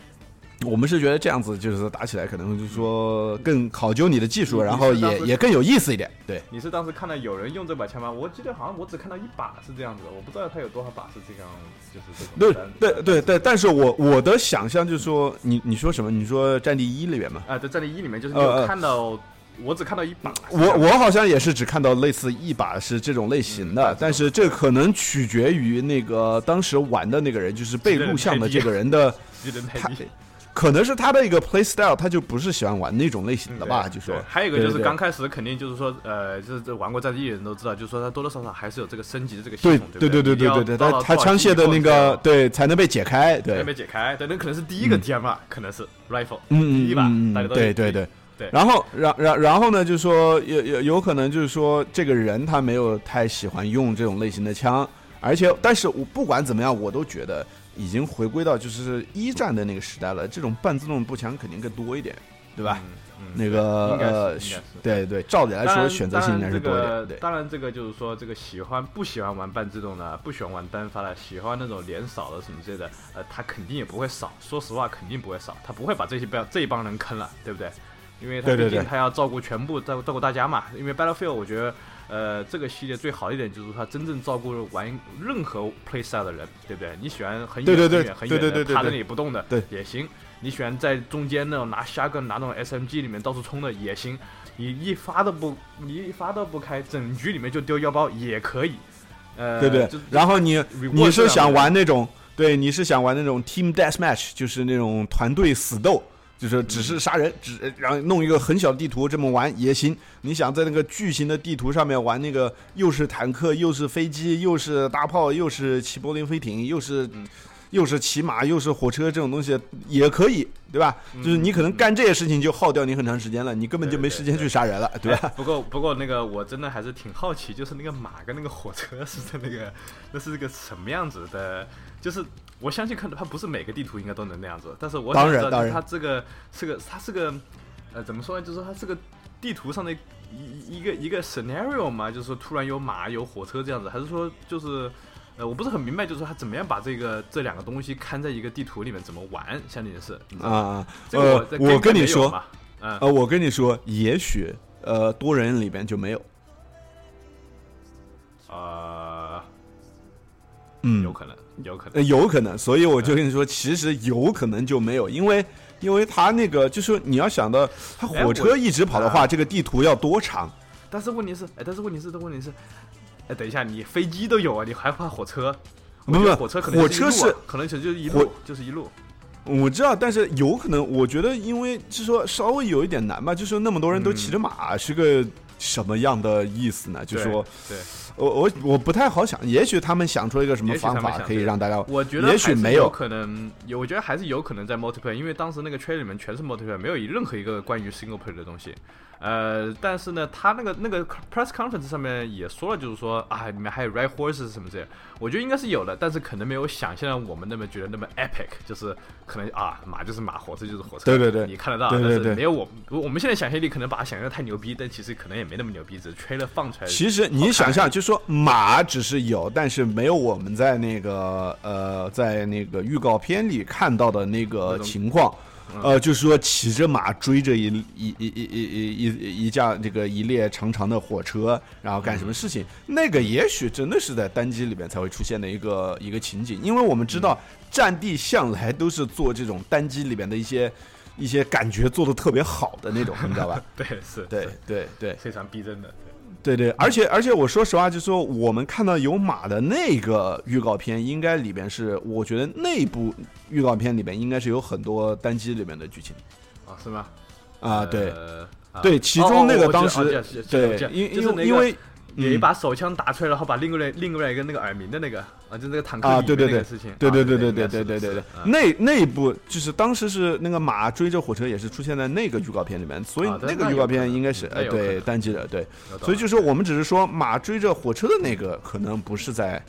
我们是觉得这样子就是打起来可能就是说更考究你的技术，然后也也更有意思一点。对，你是当时看到有人用这把枪吗？我记得好像我只看到一把是这样子的，我不知道他有多少把是这样，就是这种。对对对对，但是我我的想象就是说，你你说什么？你说战地一里面吗？啊，对战地一里面就是有看到。我只看到一把，我我好像也是只看到类似一把是这种类型的，但是这可能取决于那个当时玩的那个人，就是被录像的这个人的，他可能是他的一个 play style，他就不是喜欢玩那种类型的吧，就说。还有一个就是刚开始肯定就是说，呃，就是这玩过战地的人都知道，就是说他多多少少还是有这个升级的这个系统，对对对？对对对，他他枪械的那个对才能被解开，对，才能被解开，对，那可能是第一个 DMR，可能是 rifle，嗯第一把，大家都对对对。对。然后，然然然后呢，就是说有有有可能就是说这个人他没有太喜欢用这种类型的枪，而且，但是我不管怎么样，我都觉得已经回归到就是一战的那个时代了。这种半自动步枪肯定更多一点，对吧？那个呃，对对，照理来说选择性应该是多一点。对，当然这个就是说，这个喜欢不喜欢玩半自动的，不喜欢玩单发的，喜欢那种连扫的什么之类的，呃，他肯定也不会少。说实话，肯定不会少，他不会把这些不这一帮人坑了，对不对？因为他毕竟他要照顾全部照照顾大家嘛。因为 Battlefield 我觉得，呃，这个系列最好一点就是他真正照顾玩任何 playstyle 的人，对不对？你喜欢很远很远很远的趴在那里不动的，对也行。你喜欢在中间那种拿瞎个拿那种 SMG 里面到处冲的也行，你一发都不你一发都不开，整局里面就丢腰包也可以，呃，对不对。然后你你是想玩那种对，你是想玩那种 Team Deathmatch，就是那种团队死斗，就是只是杀人，只然后弄一个很小的地图这么玩也行。你想在那个巨型的地图上面玩那个又是坦克又是飞机又是大炮又是骑柏林飞艇又是。又是骑马又是火车这种东西也可以，对吧？就是你可能干这些事情就耗掉你很长时间了，你根本就没时间去杀人了，对吧？不过不过那个我真的还是挺好奇，就是那个马跟那个火车是在那个那是个什么样子的？就是我相信可能它不是每个地图应该都能那样子，但是我想知道它这个是个它是个呃怎么说呢？就是它是个地图上的一一个一个 scenario 嘛，就是说突然有马有火车这样子，还是说就是？呃，我不是很明白，就是说他怎么样把这个这两个东西看在一个地图里面怎么玩，像你的是啊，呃，我跟你说，呃，我跟你说，也许呃多人里边就没有，啊，嗯，有可能，有可能，有可能，所以我就跟你说，其实有可能就没有，因为因为他那个就是你要想到他火车一直跑的话，这个地图要多长？但是问题是，哎，但是问题是，问题是。哎，等一下，你飞机都有啊，你还怕火车？不不，火车可能火车是可能就是一路就是一路。我知道，但是有可能，我觉得，因为就是说稍微有一点难吧，就是那么多人都骑着马，是个什么样的意思呢？就说，对，我我我不太好想，也许他们想出了一个什么方法可以让大家，我觉得也许没有可能，我觉得还是有可能在 multiplayer，因为当时那个圈里面全是 multiplayer，没有任何一个关于 single player 的东西。呃，但是呢，他那个那个 press conference 上面也说了，就是说啊，里面还有 red horses 什么这些，我觉得应该是有的，但是可能没有想象我们那么觉得那么 epic，就是可能啊，马就是马，火车就是火车，对对对，你看得到，但是没有我我们现在想象力可能把它想象的太牛逼，但其实可能也没那么牛逼，只是吹了放出来。其实你想象，就是说马只是有，但是没有我们在那个呃，在那个预告片里看到的那个情况。呃，就是说骑着马追着一一一一一一一架这个一列长长的火车，然后干什么事情？那个也许真的是在单机里面才会出现的一个一个情景，因为我们知道战地向来都是做这种单机里面的一些一些感觉做的特别好的那种，你知道吧？对，是对对对，非常逼真的。对对，而且而且我说实话，就是说我们看到有马的那个预告片，应该里边是，我觉得那部预告片里边应该是有很多单机里面的剧情，啊，是吗？啊，对，对，其中那个当时对，因因为因为。有一把手枪打出来，然后把另外另外一个那个耳鸣的那个啊，就那个坦克啊，对对对，事情，对对对对对对对对对，那那一部就是当时是那个马追着火车，也是出现在那个预告片里面，所以那个预告片应该是呃对单机的对，所以就说我们只是说马追着火车的那个可能不是在。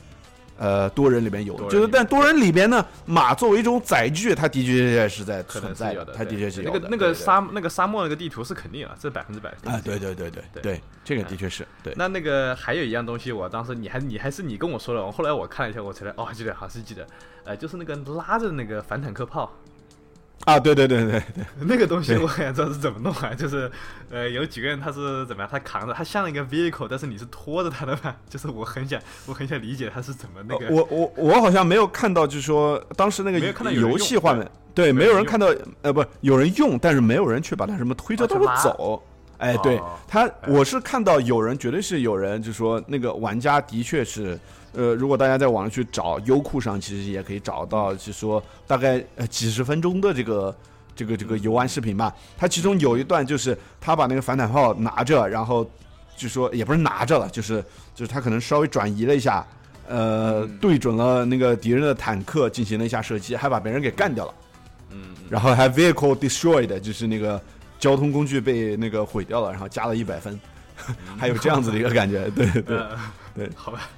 呃，多人里面有，就是但多人里边呢，马作为一种载具，它的确是在存在的，它的确是有的。那个那个沙那个沙漠那个地图是肯定啊，这百分之百啊，对对对对对，这个的确是对。那那个还有一样东西，我当时你还你还是你跟我说了，后来我看了一下，我才哦记得还是记得，呃，就是那个拉着那个反坦克炮。啊，对对对对对，那个东西我也知道是怎么弄啊，就是，呃，有几个人他是怎么样，他扛着，他像一个 vehicle，但是你是拖着他的嘛，就是我很想，我很想理解他是怎么那个。我我我好像没有看到，就是说当时那个游戏画面，对，没有人看到，呃，不，有人用，但是没有人去把它什么推着到处走。哎，对他，我是看到有人，绝对是有人，就说那个玩家的确是。呃，如果大家在网上去找，优酷上其实也可以找到，就说大概呃几十分钟的这个这个这个游玩视频吧。它其中有一段就是他把那个反坦炮拿着，然后就说也不是拿着了，就是就是他可能稍微转移了一下，呃，对准了那个敌人的坦克进行了一下射击，还把别人给干掉了。嗯，然后还 vehicle destroyed，就是那个交通工具被那个毁掉了，然后加了一百分，还有这样子的一个感觉，对对对，好吧，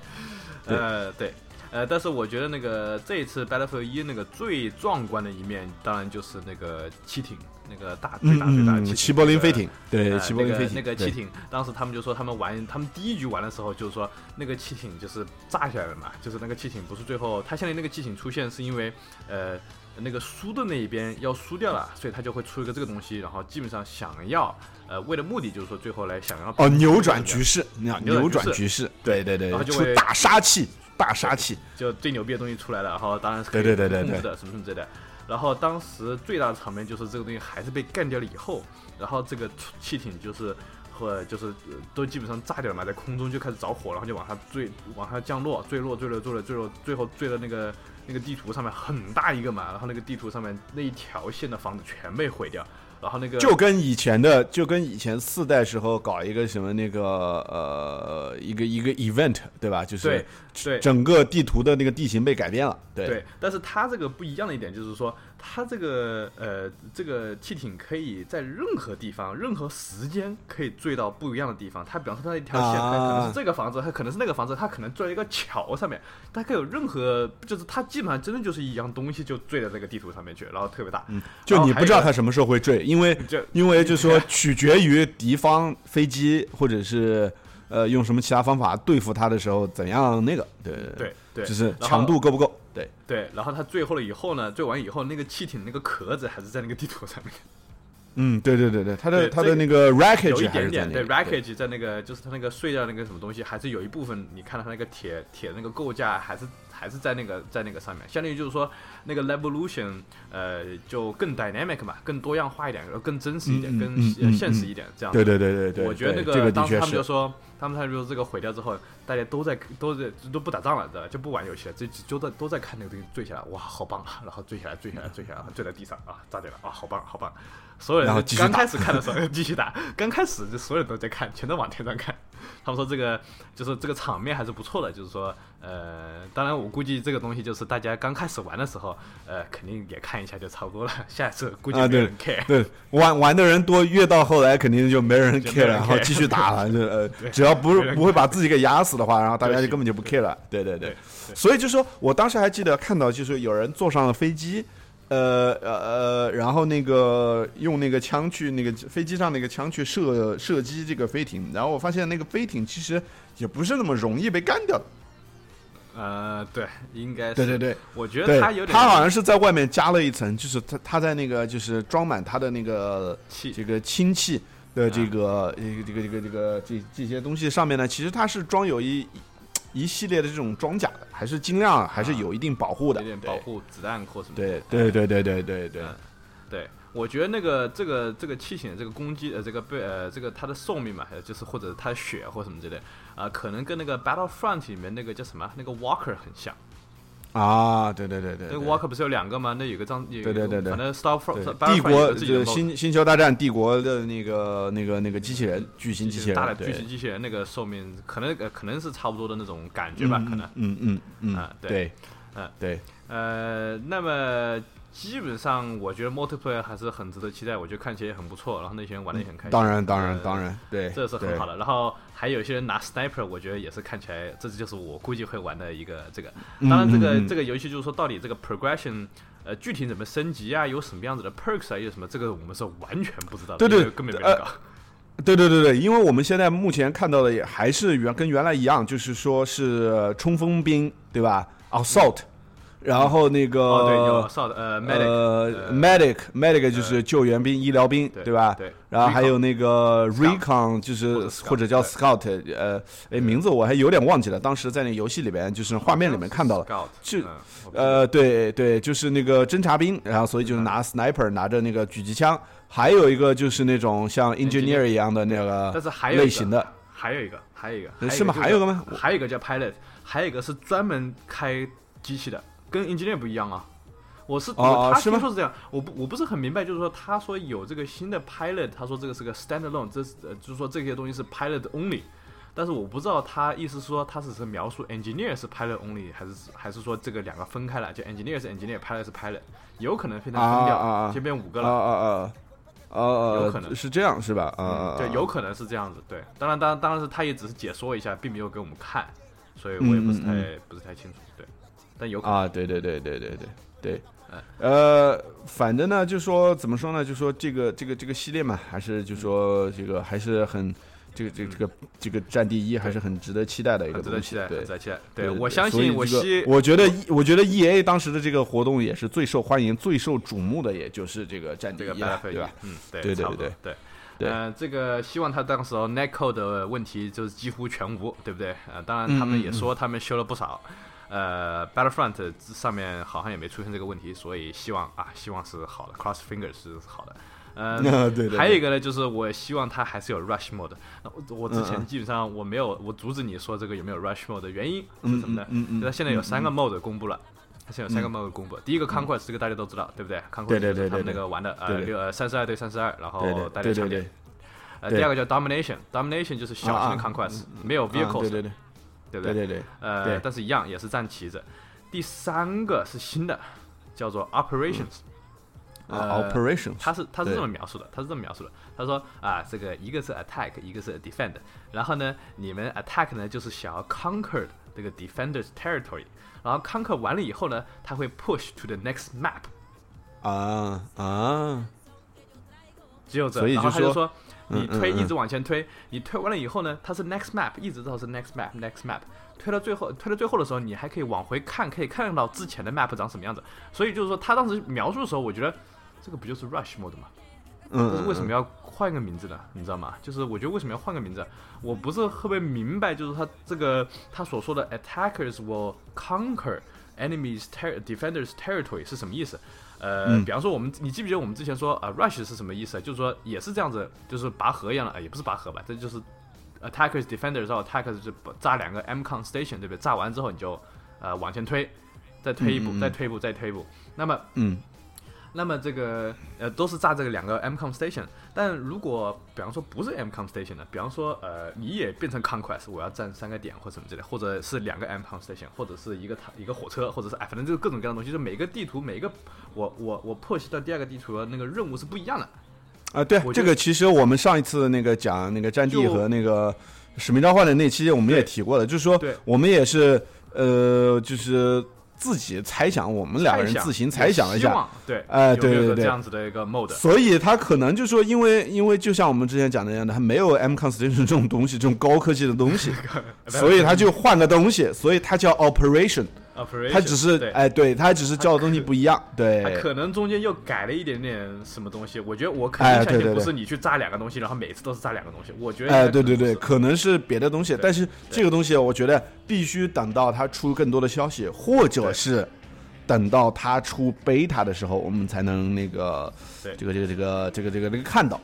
呃对。呃，但是我觉得那个这一次 Battlefield 一那个最壮观的一面，当然就是那个汽艇，那个大最大最大的齐柏林飞艇，对，齐柏林飞艇，那个汽艇，当时他们就说他们玩，他们第一局玩的时候，就是说那个汽艇就是炸下来了嘛，就是那个汽艇不是最后，他现在那个汽艇出现是因为，呃，那个输的那一边要输掉了，所以他就会出一个这个东西，然后基本上想要，呃，为了目的就是说最后来想要哦扭转局势，扭转局势，对对对，然后就会大杀器。大杀器，就最牛逼的东西出来了，然后当然是可以控制的，什么什么之类的。然后当时最大的场面就是这个东西还是被干掉了以后，然后这个气艇就是和就是都基本上炸掉了嘛，在空中就开始着火，然后就往下坠，往下降落，坠落，坠落，坠落，坠落，最后坠到那个那个地图上面很大一个嘛，然后那个地图上面那一条线的房子全被毁掉。然后那个就跟以前的，就跟以前四代时候搞一个什么那个呃一个一个 event 对吧？就是对整个地图的那个地形被改变了。对，但是它这个不一样的一点就是说。它这个呃，这个汽艇可以在任何地方、任何时间可以坠到不一样的地方。它比方说它一条线，它可能是这个房子，它可能是那个房子，它可能坠在一个桥上面。它可以有任何，就是它基本上真的就是一样东西就坠在这个地图上面去，然后特别大。嗯，就你不知道它什么时候会坠，因为因为就是说取决于敌方飞机或者是呃用什么其他方法对付它的时候怎样那个，对对对，就是强度够不够。对对，然后它最后了以后呢，最完以后，那个气艇那个壳子还是在那个地图上面。嗯，对对对对，它的它的那个 wreckage 有一点点，对 wreckage 在那个就是它那个碎掉那个什么东西，还是有一部分你看到它那个铁铁那个构架还是。还是在那个在那个上面，相当于就是说那个 revolution，呃，就更 dynamic 嘛，更多样化一点，更真实一点，更现实一点，这样。对对对对对。我觉得那个当时他们就说，他们他就说这个毁掉之后，大家都在都在都不打仗了，知道吧？就不玩游戏了，就就在都在看那个东西坠下来，哇，好棒啊！然后坠下来，坠下来，坠下来，坠在地上啊，炸掉了啊，好棒，好棒！所有人刚开始看的时候继续打，刚开始就所有人都在看，全都往天上看。他们说这个就是这个场面还是不错的，就是说，呃，当然我估计这个东西就是大家刚开始玩的时候，呃，肯定也看一下就差不多了。下一次估计没人 care，对，玩玩的人多，越到后来肯定就没人 care，然后继续打了。就呃，只要不不会把自己给压死的话，然后大家就根本就不 care 了。对对对，所以就说我当时还记得看到，就是有人坐上了飞机。呃呃呃，然后那个用那个枪去那个飞机上那个枪去射射击这个飞艇，然后我发现那个飞艇其实也不是那么容易被干掉的。呃，对，应该是。对对对，我觉得他有点，他好像是在外面加了一层，就是他他在那个就是装满他的那个气这个氢气的这个这个这个这个这这些东西上面呢，其实它是装有一。一系列的这种装甲的，还是尽量还是有一定保护的，有点保护子弹或什么。对对对对对对对。对，我觉得那个这个这个器型的这个攻击呃这个被呃这个它的寿命嘛，就是或者它的血或什么之类啊，可能跟那个 Battlefront 里面那个叫什么那个 Walker 很像。啊，对对对对，那个 Walker 不是有两个吗？那有个张，对对对对，反正 Star 帝国就星星球大战帝国的那个那个那个机器人巨型机器人，大的巨型机器人那个寿命可能可能是差不多的那种感觉吧，可能，嗯嗯嗯，对，嗯对，呃，那么。基本上，我觉得 multiplayer 还是很值得期待，我觉得看起来也很不错，然后那些人玩的也很开心。当然，当然，当然，对，这是很好的。然后还有一些人拿 sniper，我觉得也是看起来，这就是我估计会玩的一个这个。当然，这个这个游戏就是说，到底这个 progression，呃，具体怎么升级啊，有什么样子的 perks 啊，有什么，这个我们是完全不知道的。对对，根本。对对对对，因为我们现在目前看到的也还是原跟原来一样，就是说是冲锋兵，对吧？assault。然后那个呃，medic，medic，medic 就是救援兵、医疗兵，对吧？对。然后还有那个 recon，就是或者叫 scout，呃，哎，名字我还有点忘记了。当时在那游戏里边，就是画面里面看到了，就呃，对对，就是那个侦察兵，然后所以就是拿 sniper，拿着那个狙击枪。还有一个就是那种像 engineer 一样的那个类型的，还有一个，还有一个，是吗？还有个吗？还有一个叫 pilot，还有一个是专门开机器的。跟 engineer 不一样啊，我是他听说是这样，我不我不是很明白，就是说他说有这个新的 pilot，他说这个是个 standalone，这是就是说这些东西是 pilot only，但是我不知道他意思是说他只是描述 engineer 是 pilot only，还是还是说这个两个分开了，就 engineer 是 engineer，pilot 是 pilot，有可能非常分掉，就变五个了。啊啊啊！呃，有可能是这样是吧？啊，对，有可能是这样子。对，当然，当然，当然是他也只是解说一下，并没有给我们看，所以我也不是太不是太清楚。对，啊，对对对对对对对，呃，反正呢，就说怎么说呢？就说这个这个这个系列嘛，还是就说这个还是很。这个这个这个这个战地一还是很值得期待的一个，值得期待，对，值得期待。对我相信，我希，我觉得，我觉得 E A 当时的这个活动也是最受欢迎、最受瞩目的，也就是这个战地一，对吧？嗯，对对对对对。嗯，这个希望他当时 Netcode 的问题就是几乎全无，对不对？啊，当然他们也说他们修了不少。呃，Battlefront 上面好像也没出现这个问题，所以希望啊，希望是好的，Cross Fingers 是好的。呃，对对，还有一个呢，就是我希望它还是有 rush mode。那我我之前基本上我没有，我阻止你说这个有没有 rush mode 的原因是什么呢？嗯嗯，它现在有三个 mode 公布了，它现在有三个 mode 公布。第一个 conquest 这个大家都知道，对不对？conquest 就是他们那个玩的呃六呃三十二对三十二，然后大家强点。呃，第二个叫 domination，domination 就是小型的 conquest，没有 vehicles，对对对，对不对？对对对。呃，但是一样也是占旗子。第三个是新的，叫做 operations。呃，operation，他是他是这么描述的，他是这么描述的，他说啊，这个一个是 attack，一个是 defend，然后呢，你们 attack 呢就是想要 conquer 这个 defender's territory，然后 conquer 完了以后呢，他会 push to the next map。啊啊，只有这，然后他就说，你推一直往前推，你推完了以后呢，它是 next map，一直到是 next map，next map，推到最后，推到最后的时候，你还可以往回看，可以看到之前的 map 长什么样子。所以就是说，他当时描述的时候，我觉得。这个不就是 Rush Mode 吗？嗯，但是为什么要换个名字呢？你知道吗？就是我觉得为什么要换个名字？我不是特别明白，就是他这个他所说的 Attackers will conquer enemies ter defenders territory 是什么意思？呃，比方说我们，你记不记得我们之前说啊，Rush 是什么意思？就是说也是这样子，就是拔河一样的，啊，也不是拔河吧？这就是 Attackers defenders 然后 Attackers 就炸两个 M Con Station，对不对？炸完之后你就呃往前推，再推一步，再推一步，再推一步。那么，嗯。那么这个呃都是炸这个两个 MCOM station，但如果比方说不是 MCOM station 的，比方说呃你也变成 conquest，我要占三个点或什么之类，或者是两个 MCOM station，或者是一个一个火车，或者是哎反正就是各种各样的东西，就每个地图每一个我我我破析到第二个地图的那个任务是不一样的。啊，对，这个其实我们上一次那个讲那个战地和那个使命召唤的那期我们也提过了，就是说我们也是呃就是。自己猜想，我们两个人自行猜想一下，对，哎，对对对，这样子的一个 mode，所以他可能就说，因为因为就像我们之前讲的一样的，他没有 M Constation 这种东西，这种高科技的东西，所以他就换个东西，所以它叫 Operation。它只是哎，对，它只是叫的东西不一样，对，可能中间又改了一点点什么东西。我觉得我肯定相信不是你去炸两个东西，然后每次都是炸两个东西。我觉得哎，对对对，可能是别的东西，但是这个东西我觉得必须等到它出更多的消息，或者是等到它出 beta 的时候，我们才能那个这个这个这个这个这个这个看到。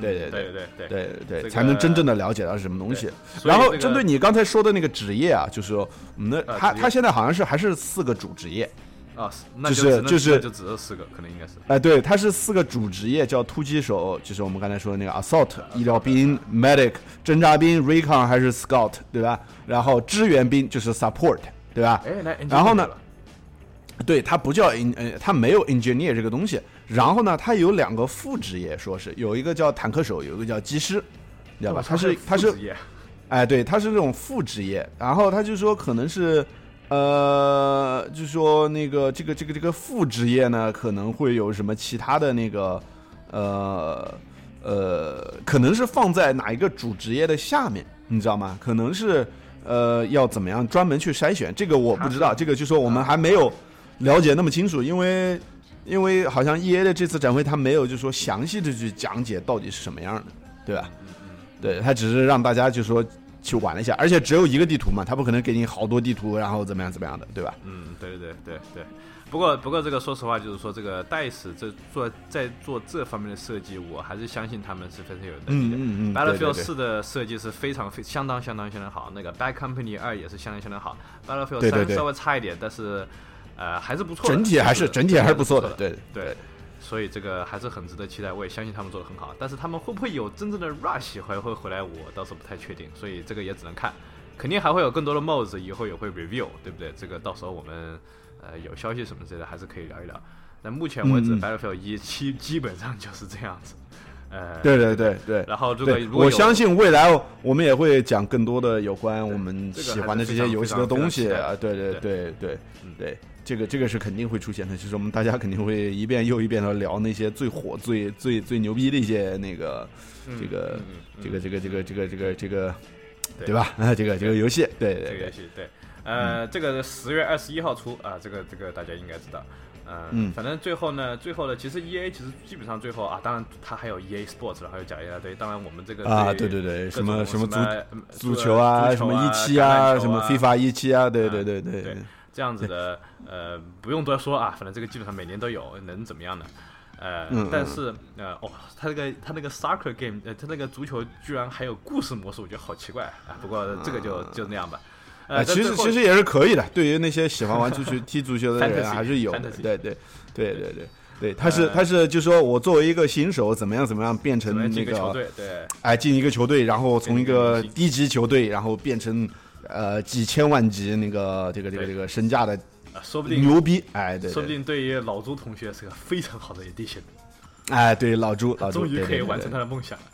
对对对对对对对，才能真正的了解到是什么东西。然后针对你刚才说的那个职业啊，就是我们的他他现在好像是还是四个主职业啊，就是就是就只有四个，可能应该是。哎，对，他是四个主职业，叫突击手，就是我们刚才说的那个 assault 医疗兵，medic 侦察兵，recon 还是 scout 对吧？然后支援兵就是 support 对吧？哎，然后呢？对，他不叫 in 呃，它没有 engineer 这个东西。然后呢，他有两个副职业，说是有一个叫坦克手，有一个叫机师，你知道吧？他是他是，哎，对，他是这种副职业。然后他就说可能是，呃，就说那个这个这个这个副职业呢，可能会有什么其他的那个，呃呃，可能是放在哪一个主职业的下面，你知道吗？可能是呃要怎么样专门去筛选，这个我不知道，这个就说我们还没有。了解那么清楚，因为因为好像 E A 的这次展会，他没有就说详细的去讲解到底是什么样的，对吧？对他只是让大家就说去玩了一下，而且只有一个地图嘛，他不可能给你好多地图，然后怎么样怎么样的，对吧？嗯，对对对对对。不过不过这个说实话，就是说这个戴斯这做在做这方面的设计，我还是相信他们是非常有能力的。嗯嗯嗯。Battlefield 四的设计是非常非相当相当相当好，那个 Bad Company 二也是相当相当好，Battlefield 三稍微差一点，但是。呃，还是不错，整体还是整体还是不错的，对对，所以这个还是很值得期待，我也相信他们做的很好。但是他们会不会有真正的 rush 还会回来，我倒是不太确定，所以这个也只能看，肯定还会有更多的 mods，以后也会 review，对不对？这个到时候我们呃有消息什么之类的，还是可以聊一聊。但目前为止，Battlefield 一基基本上就是这样子，呃，对对对对。然后如果如果我相信未来我们也会讲更多的有关我们喜欢的这些游戏的东西啊，对对对对对，这个这个是肯定会出现的，就是我们大家肯定会一遍又一遍的聊那些最火、最最最牛逼的一些那个这个这个这个这个这个这个这个，对。吧？啊，这个这个游戏，对这个游戏，对，呃，这个十月二十一号出啊，这个这个大家应该知道。嗯，反正最后呢，最后呢，其实 E A 其实基本上最后啊，当然它还有 E A Sports，然后有讲一大堆。当然我们这个啊，对对对，什么什么足足球啊，什么一期啊，什么 FIFA 一期啊，对对对。对，这样子的呃，不用多说啊，反正这个基本上每年都有，能怎么样呢？呃，但是呃，哦，他那个他那个 Soccer Game，呃，他那个足球居然还有故事模式，我觉得好奇怪啊。不过这个就就那样吧。呃，其实其实也是可以的。对于那些喜欢玩足球、踢足球的人，还是有。对对对对对对，他是他是，就说我作为一个新手，怎么样怎么样变成那个球队，对，哎，进一个球队，然后从一个低级球队，然后变成呃几千万级那个这个这个这个身价的，说不定牛逼，哎，对，说不定对于老朱同学是个非常好的 edition。哎，对，老朱，老朱终于可以完成他的梦想了。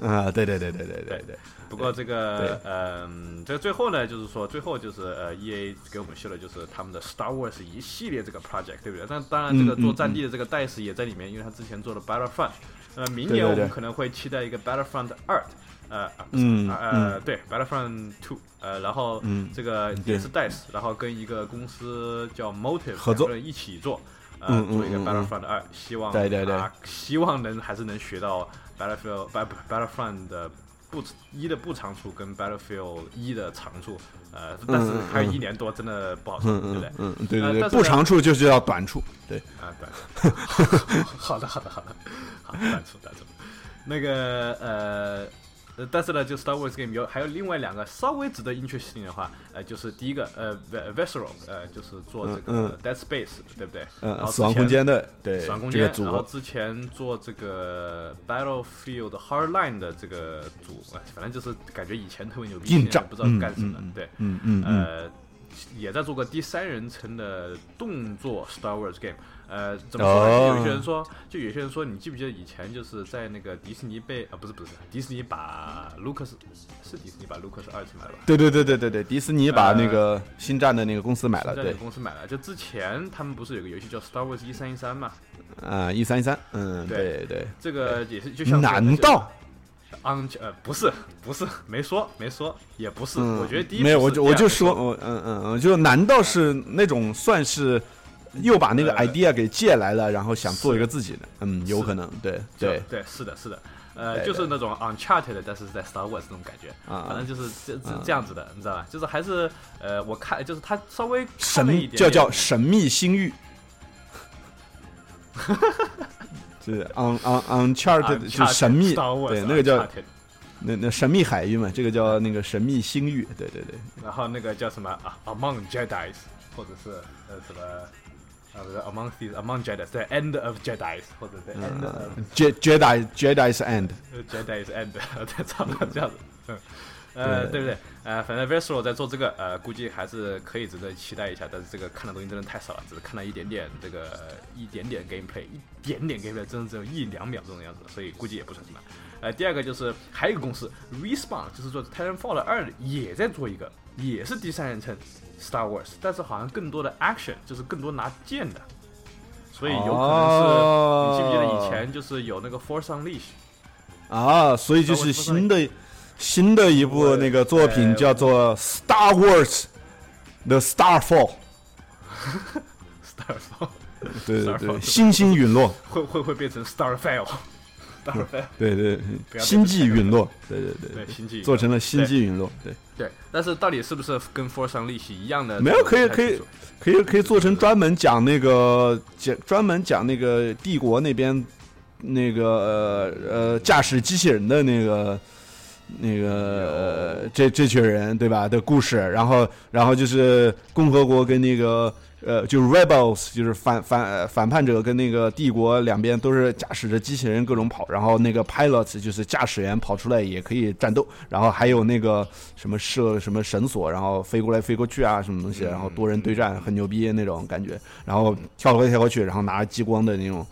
嗯，啊，对对对对对对对。不过这个，嗯，这最后呢，就是说最后就是呃，E A 给我们秀了就是他们的 Star Wars 一系列这个 project，对不对？但当然，这个做战地的这个戴斯也在里面，因为他之前做了 Battlefront。呃，明年我们可能会期待一个 Battlefront 二，呃，嗯，呃，对，Battlefront Two，呃，然后这个也是戴斯，然后跟一个公司叫 Motive 合作一起做，呃，做一个 Battlefront 二，希望对对对，希望能还是能学到 Battlefield Battlefront 的。不一的不长处跟 Battlefield 一的长处，呃，但是还有一年多，真的不好说，对不对？嗯，对对对，不长处就是要短处，对啊，短处。好的，好的，好的，好，短处，短处。那个呃。呃，但是呢，就 Star Wars game 有还有另外两个稍微值得 interesting 的话，呃，就是第一个，呃，Visceral，呃，就是做这个 Dead Space，对不对？嗯，死亡空间的，对，死亡空间。然后之前做这个 Battlefield Hardline 的这个组，反正就是感觉以前特别牛逼，现在不知道干什么。对，嗯嗯，呃，也在做个第三人称的动作 Star Wars game。呃，怎么说？有些人说，就有些人说，你记不记得以前就是在那个迪士尼被啊，不是不是，迪士尼把卢克斯是迪士尼把卢克斯二次买了吧？对对对对对对，迪士尼把那个星战的那个公司买了，对，公司买了。就之前他们不是有个游戏叫 Star Wars 一三一三嘛？啊，一三一三，嗯，对对，这个也是就像难道？安呃不是不是没说没说也不是，我觉得第一没有我就我就说我嗯嗯嗯，就难道是那种算是？又把那个 idea 给借来了，然后想做一个自己的，嗯，有可能，对对对，是的，是的，呃，就是那种 uncharted，但是在 Star Wars 这种感觉，啊，反正就是这这这样子的，你知道吧？就是还是呃，我看就是它稍微神秘，叫叫神秘星域，是 un un uncharted 就神秘，对，那个叫那那神秘海域嘛，这个叫那个神秘星域，对对对。然后那个叫什么啊？Among Jedi，或者是呃什么？啊，不是 Among these Among Jedi，对，End of Jedi，或者对 End of Jedi Jedi's End，Jedi's End，对，差不多这样子，嗯，呃，对不对？呃，反正 Visceral 在做这个，呃，估计还是可以值得期待一下。但是这个看的东西真的太少了，只是看了一点点这个一点点 gameplay，一点点 gameplay，真的只有一两秒钟的样子，所以估计也不算什么。呃，第二个就是还有一个公司 Respawn，就是做 Titanfall 二也在做一个，也是第三人称。Star Wars，但是好像更多的 action 就是更多拿剑的，所以有可能是你记不记得以前就是有那个 Force Unleashed 啊，所以就是新的新的一部那个作品叫做 Star Wars The Starfall，Starfall，对对对，星星陨落。会会会变成 Starfall。对对，星际陨落，对对对，星际做成了星际陨落，对对。但是到底是不是跟《For 上利息一样的？没有，可以可以可以可以做成专门讲那个讲专门讲那个帝国那边那个呃呃驾驶机器人的那个那个这这群人对吧的故事，然后然后就是共和国跟那个。呃，就是 rebels，就是反反反叛者跟那个帝国两边都是驾驶着机器人各种跑，然后那个 pilots 就是驾驶员跑出来也可以战斗，然后还有那个什么射什么绳索，然后飞过来飞过去啊，什么东西，然后多人对战很牛逼那种感觉，然后跳过来跳过去，然后拿着激光的那种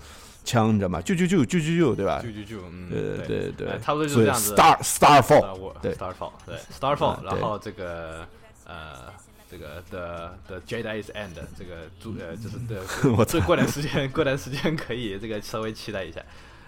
枪，你知道吗？就就就就就就，对吧？就就就，嗯，对对对，差不多就是这样子。Star Starfall，对，Starfall，对，Starfall，然后这个呃，这个 The The Jedi is End，这个主呃就是的，我这过段时间过段时间可以这个稍微期待一下。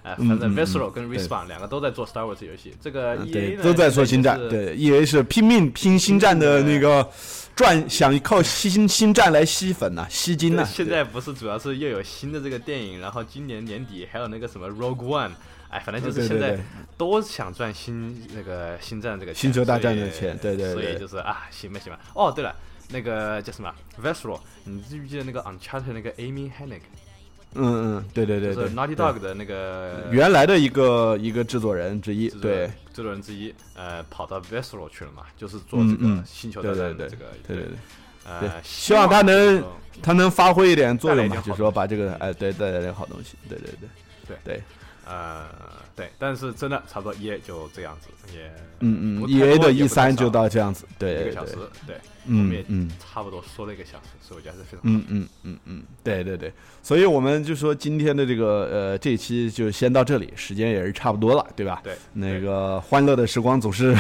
哎，反正 Visceral 跟 Respawn 两个都在做 Star Wars 游戏，这个 EA 都在做星战，对，EA 是拼命拼星战的那个赚，想靠星星战来吸粉呐，吸金呐。现在不是主要是又有新的这个电影，然后今年年底还有那个什么 Rogue One，哎，反正就是现在都想赚星那个星战这个星球大战的钱，对对对，所以就是啊，行吧行吧。哦，对了，那个叫什么 Visceral，你记不记得那个 Uncharted 那个 Amy Hennig？嗯嗯，对对对对，Naughty Dog 的那个原来的一个一个制作人之一，对，制作人之一，呃，跑到 Visceral 去了嘛，就是做这个星球大战这个，对对对，呃，希望他能他能发挥一点作用嘛，就是说把这个，哎，对，带来点好东西，对对对。对。对，呃，对，但是真的差不多，E A 就这样子，也，嗯嗯，E A 的 E 三就到这样子，对，一个小时，对。嗯嗯，差不多说了一个小时，所以我觉得还是非常嗯嗯嗯嗯，对对对，所以我们就说今天的这个呃这期就先到这里，时间也是差不多了，对吧？对，那个欢乐的时光总是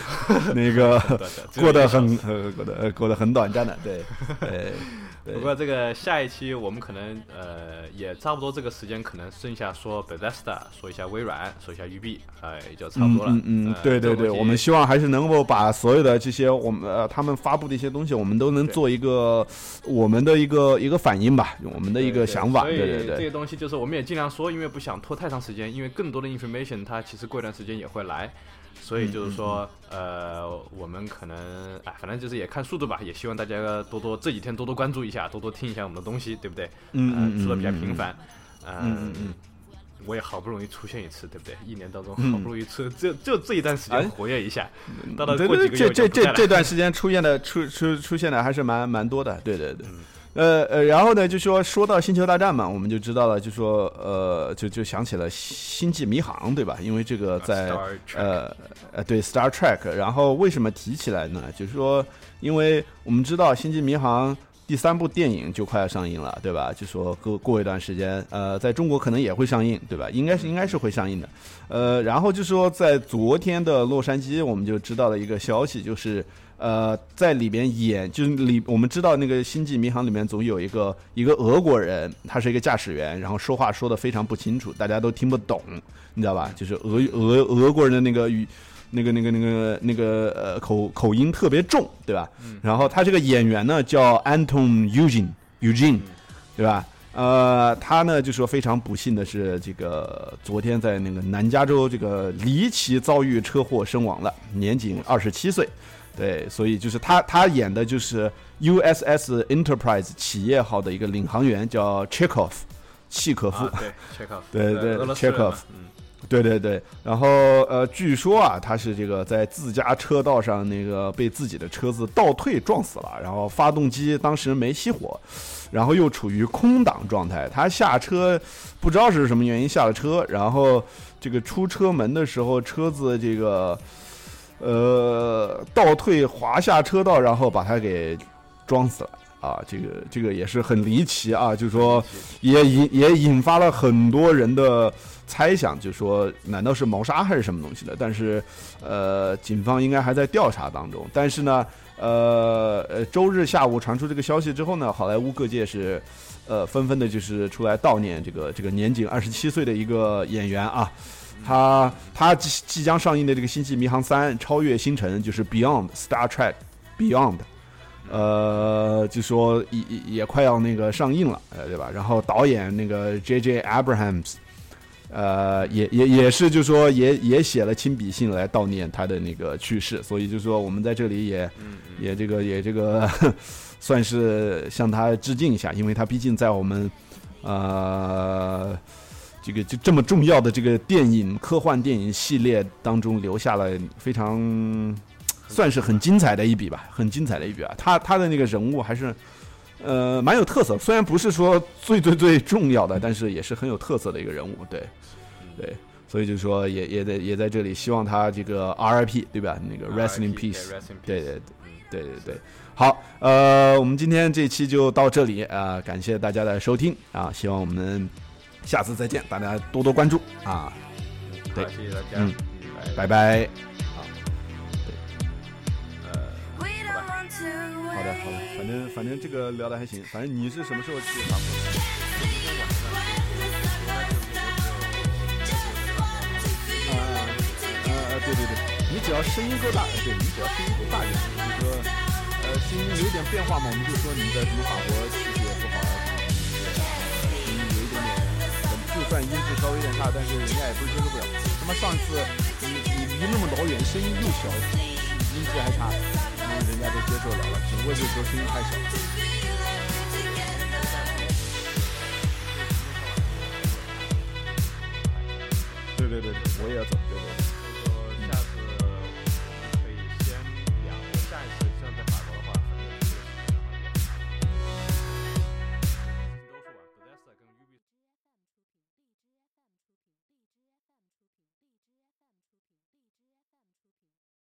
那个 过得很过得过得很短暂的，对对。不过这个下一期我们可能呃也差不多这个时间，可能剩下说 Bethesda，说一下微软，说一下育碧，哎，也就差不多了。嗯嗯，对对对，我们希望还是能够把所有的这些我们呃他们发布的一些东西，我们都能做一个我们的一个一个反应吧，我们的一个想法。对对对，这些东西就是我们也尽量说，因为不想拖太长时间，因为更多的 information 它其实过一段时间也会来。所以就是说，呃，我们可能，哎，反正就是也看速度吧，也希望大家多多这几天多多关注一下，多多听一下我们的东西，对不对？嗯出的比较频繁，嗯嗯，我也好不容易出现一次，对不对？一年当中好不容易出，就就这一段时间活跃一下，到了过几个月这这这这段时间出现的出出出现的还是蛮蛮多的，对对对。呃呃，然后呢，就说说到星球大战嘛，我们就知道了，就说呃，就就想起了星际迷航，对吧？因为这个在呃呃对 Star Trek，然后为什么提起来呢？就是说，因为我们知道星际迷航第三部电影就快要上映了，对吧？就说过过一段时间，呃，在中国可能也会上映，对吧？应该是应该是会上映的。呃，然后就说在昨天的洛杉矶，我们就知道了一个消息，就是。呃，在里边演就是里，我们知道那个《星际迷航》里面总有一个一个俄国人，他是一个驾驶员，然后说话说的非常不清楚，大家都听不懂，你知道吧？就是俄俄俄国人的那个语，那个那个那个那个呃口口音特别重，对吧？然后他这个演员呢叫 Anton Eugene Eugene，对吧？呃，他呢就说非常不幸的是，这个昨天在那个南加州这个离奇遭遇车祸身亡了，年仅二十七岁。对，所以就是他，他演的就是 USS Enterprise 企业号的一个领航员，叫 Chekhov，契可夫。对，Chekhov。对对，Chekhov。嗯，对对对。然后呃，据说啊，他是这个在自家车道上那个被自己的车子倒退撞死了，然后发动机当时没熄火，然后又处于空挡状态。他下车不知道是什么原因下了车，然后这个出车门的时候，车子这个。呃，倒退滑下车道，然后把他给撞死了啊！这个这个也是很离奇啊，就是说也引也引发了很多人的猜想，就说难道是谋杀还是什么东西的？但是呃，警方应该还在调查当中。但是呢，呃呃，周日下午传出这个消息之后呢，好莱坞各界是呃纷纷的就是出来悼念这个这个年仅二十七岁的一个演员啊。他他即即将上映的这个《星际迷航三：超越星辰》就是 Beyond Star Trek Beyond，呃，就说也也快要那个上映了，呃，对吧？然后导演那个 J J Abrahams，呃，也也也是就说也也写了亲笔信来悼念他的那个去世，所以就说我们在这里也也这个也这个 算是向他致敬一下，因为他毕竟在我们呃。这个就这么重要的这个电影科幻电影系列当中留下了非常算是很精彩的一笔吧，很精彩的一笔啊！他他的那个人物还是呃蛮有特色，虽然不是说最最最重要的，但是也是很有特色的一个人物，对对，所以就说也也在也在这里希望他这个 R.I.P. 对吧？那个 Wrestling Peace，对对对对对，好，呃，我们今天这期就到这里啊，感谢大家的收听啊，希望我们。下次再见，大家多多关注啊！对，谢谢大家，嗯，拜拜。反正反正这个聊的还行，反正你是什么时候去法国？对对对，你只要声音够大，对你只要声音够大就行。就是说，呃，声音有点变化嘛，我们就说你在什么法国气质也不好啊，声音有一点点，就算音质稍微有点差，但是人家也不是接受不了。他妈上次你你离那么老远，声音又小，音质还差，人家都接受了了，只不过就是说声音太小。对对对，我也要走，对对。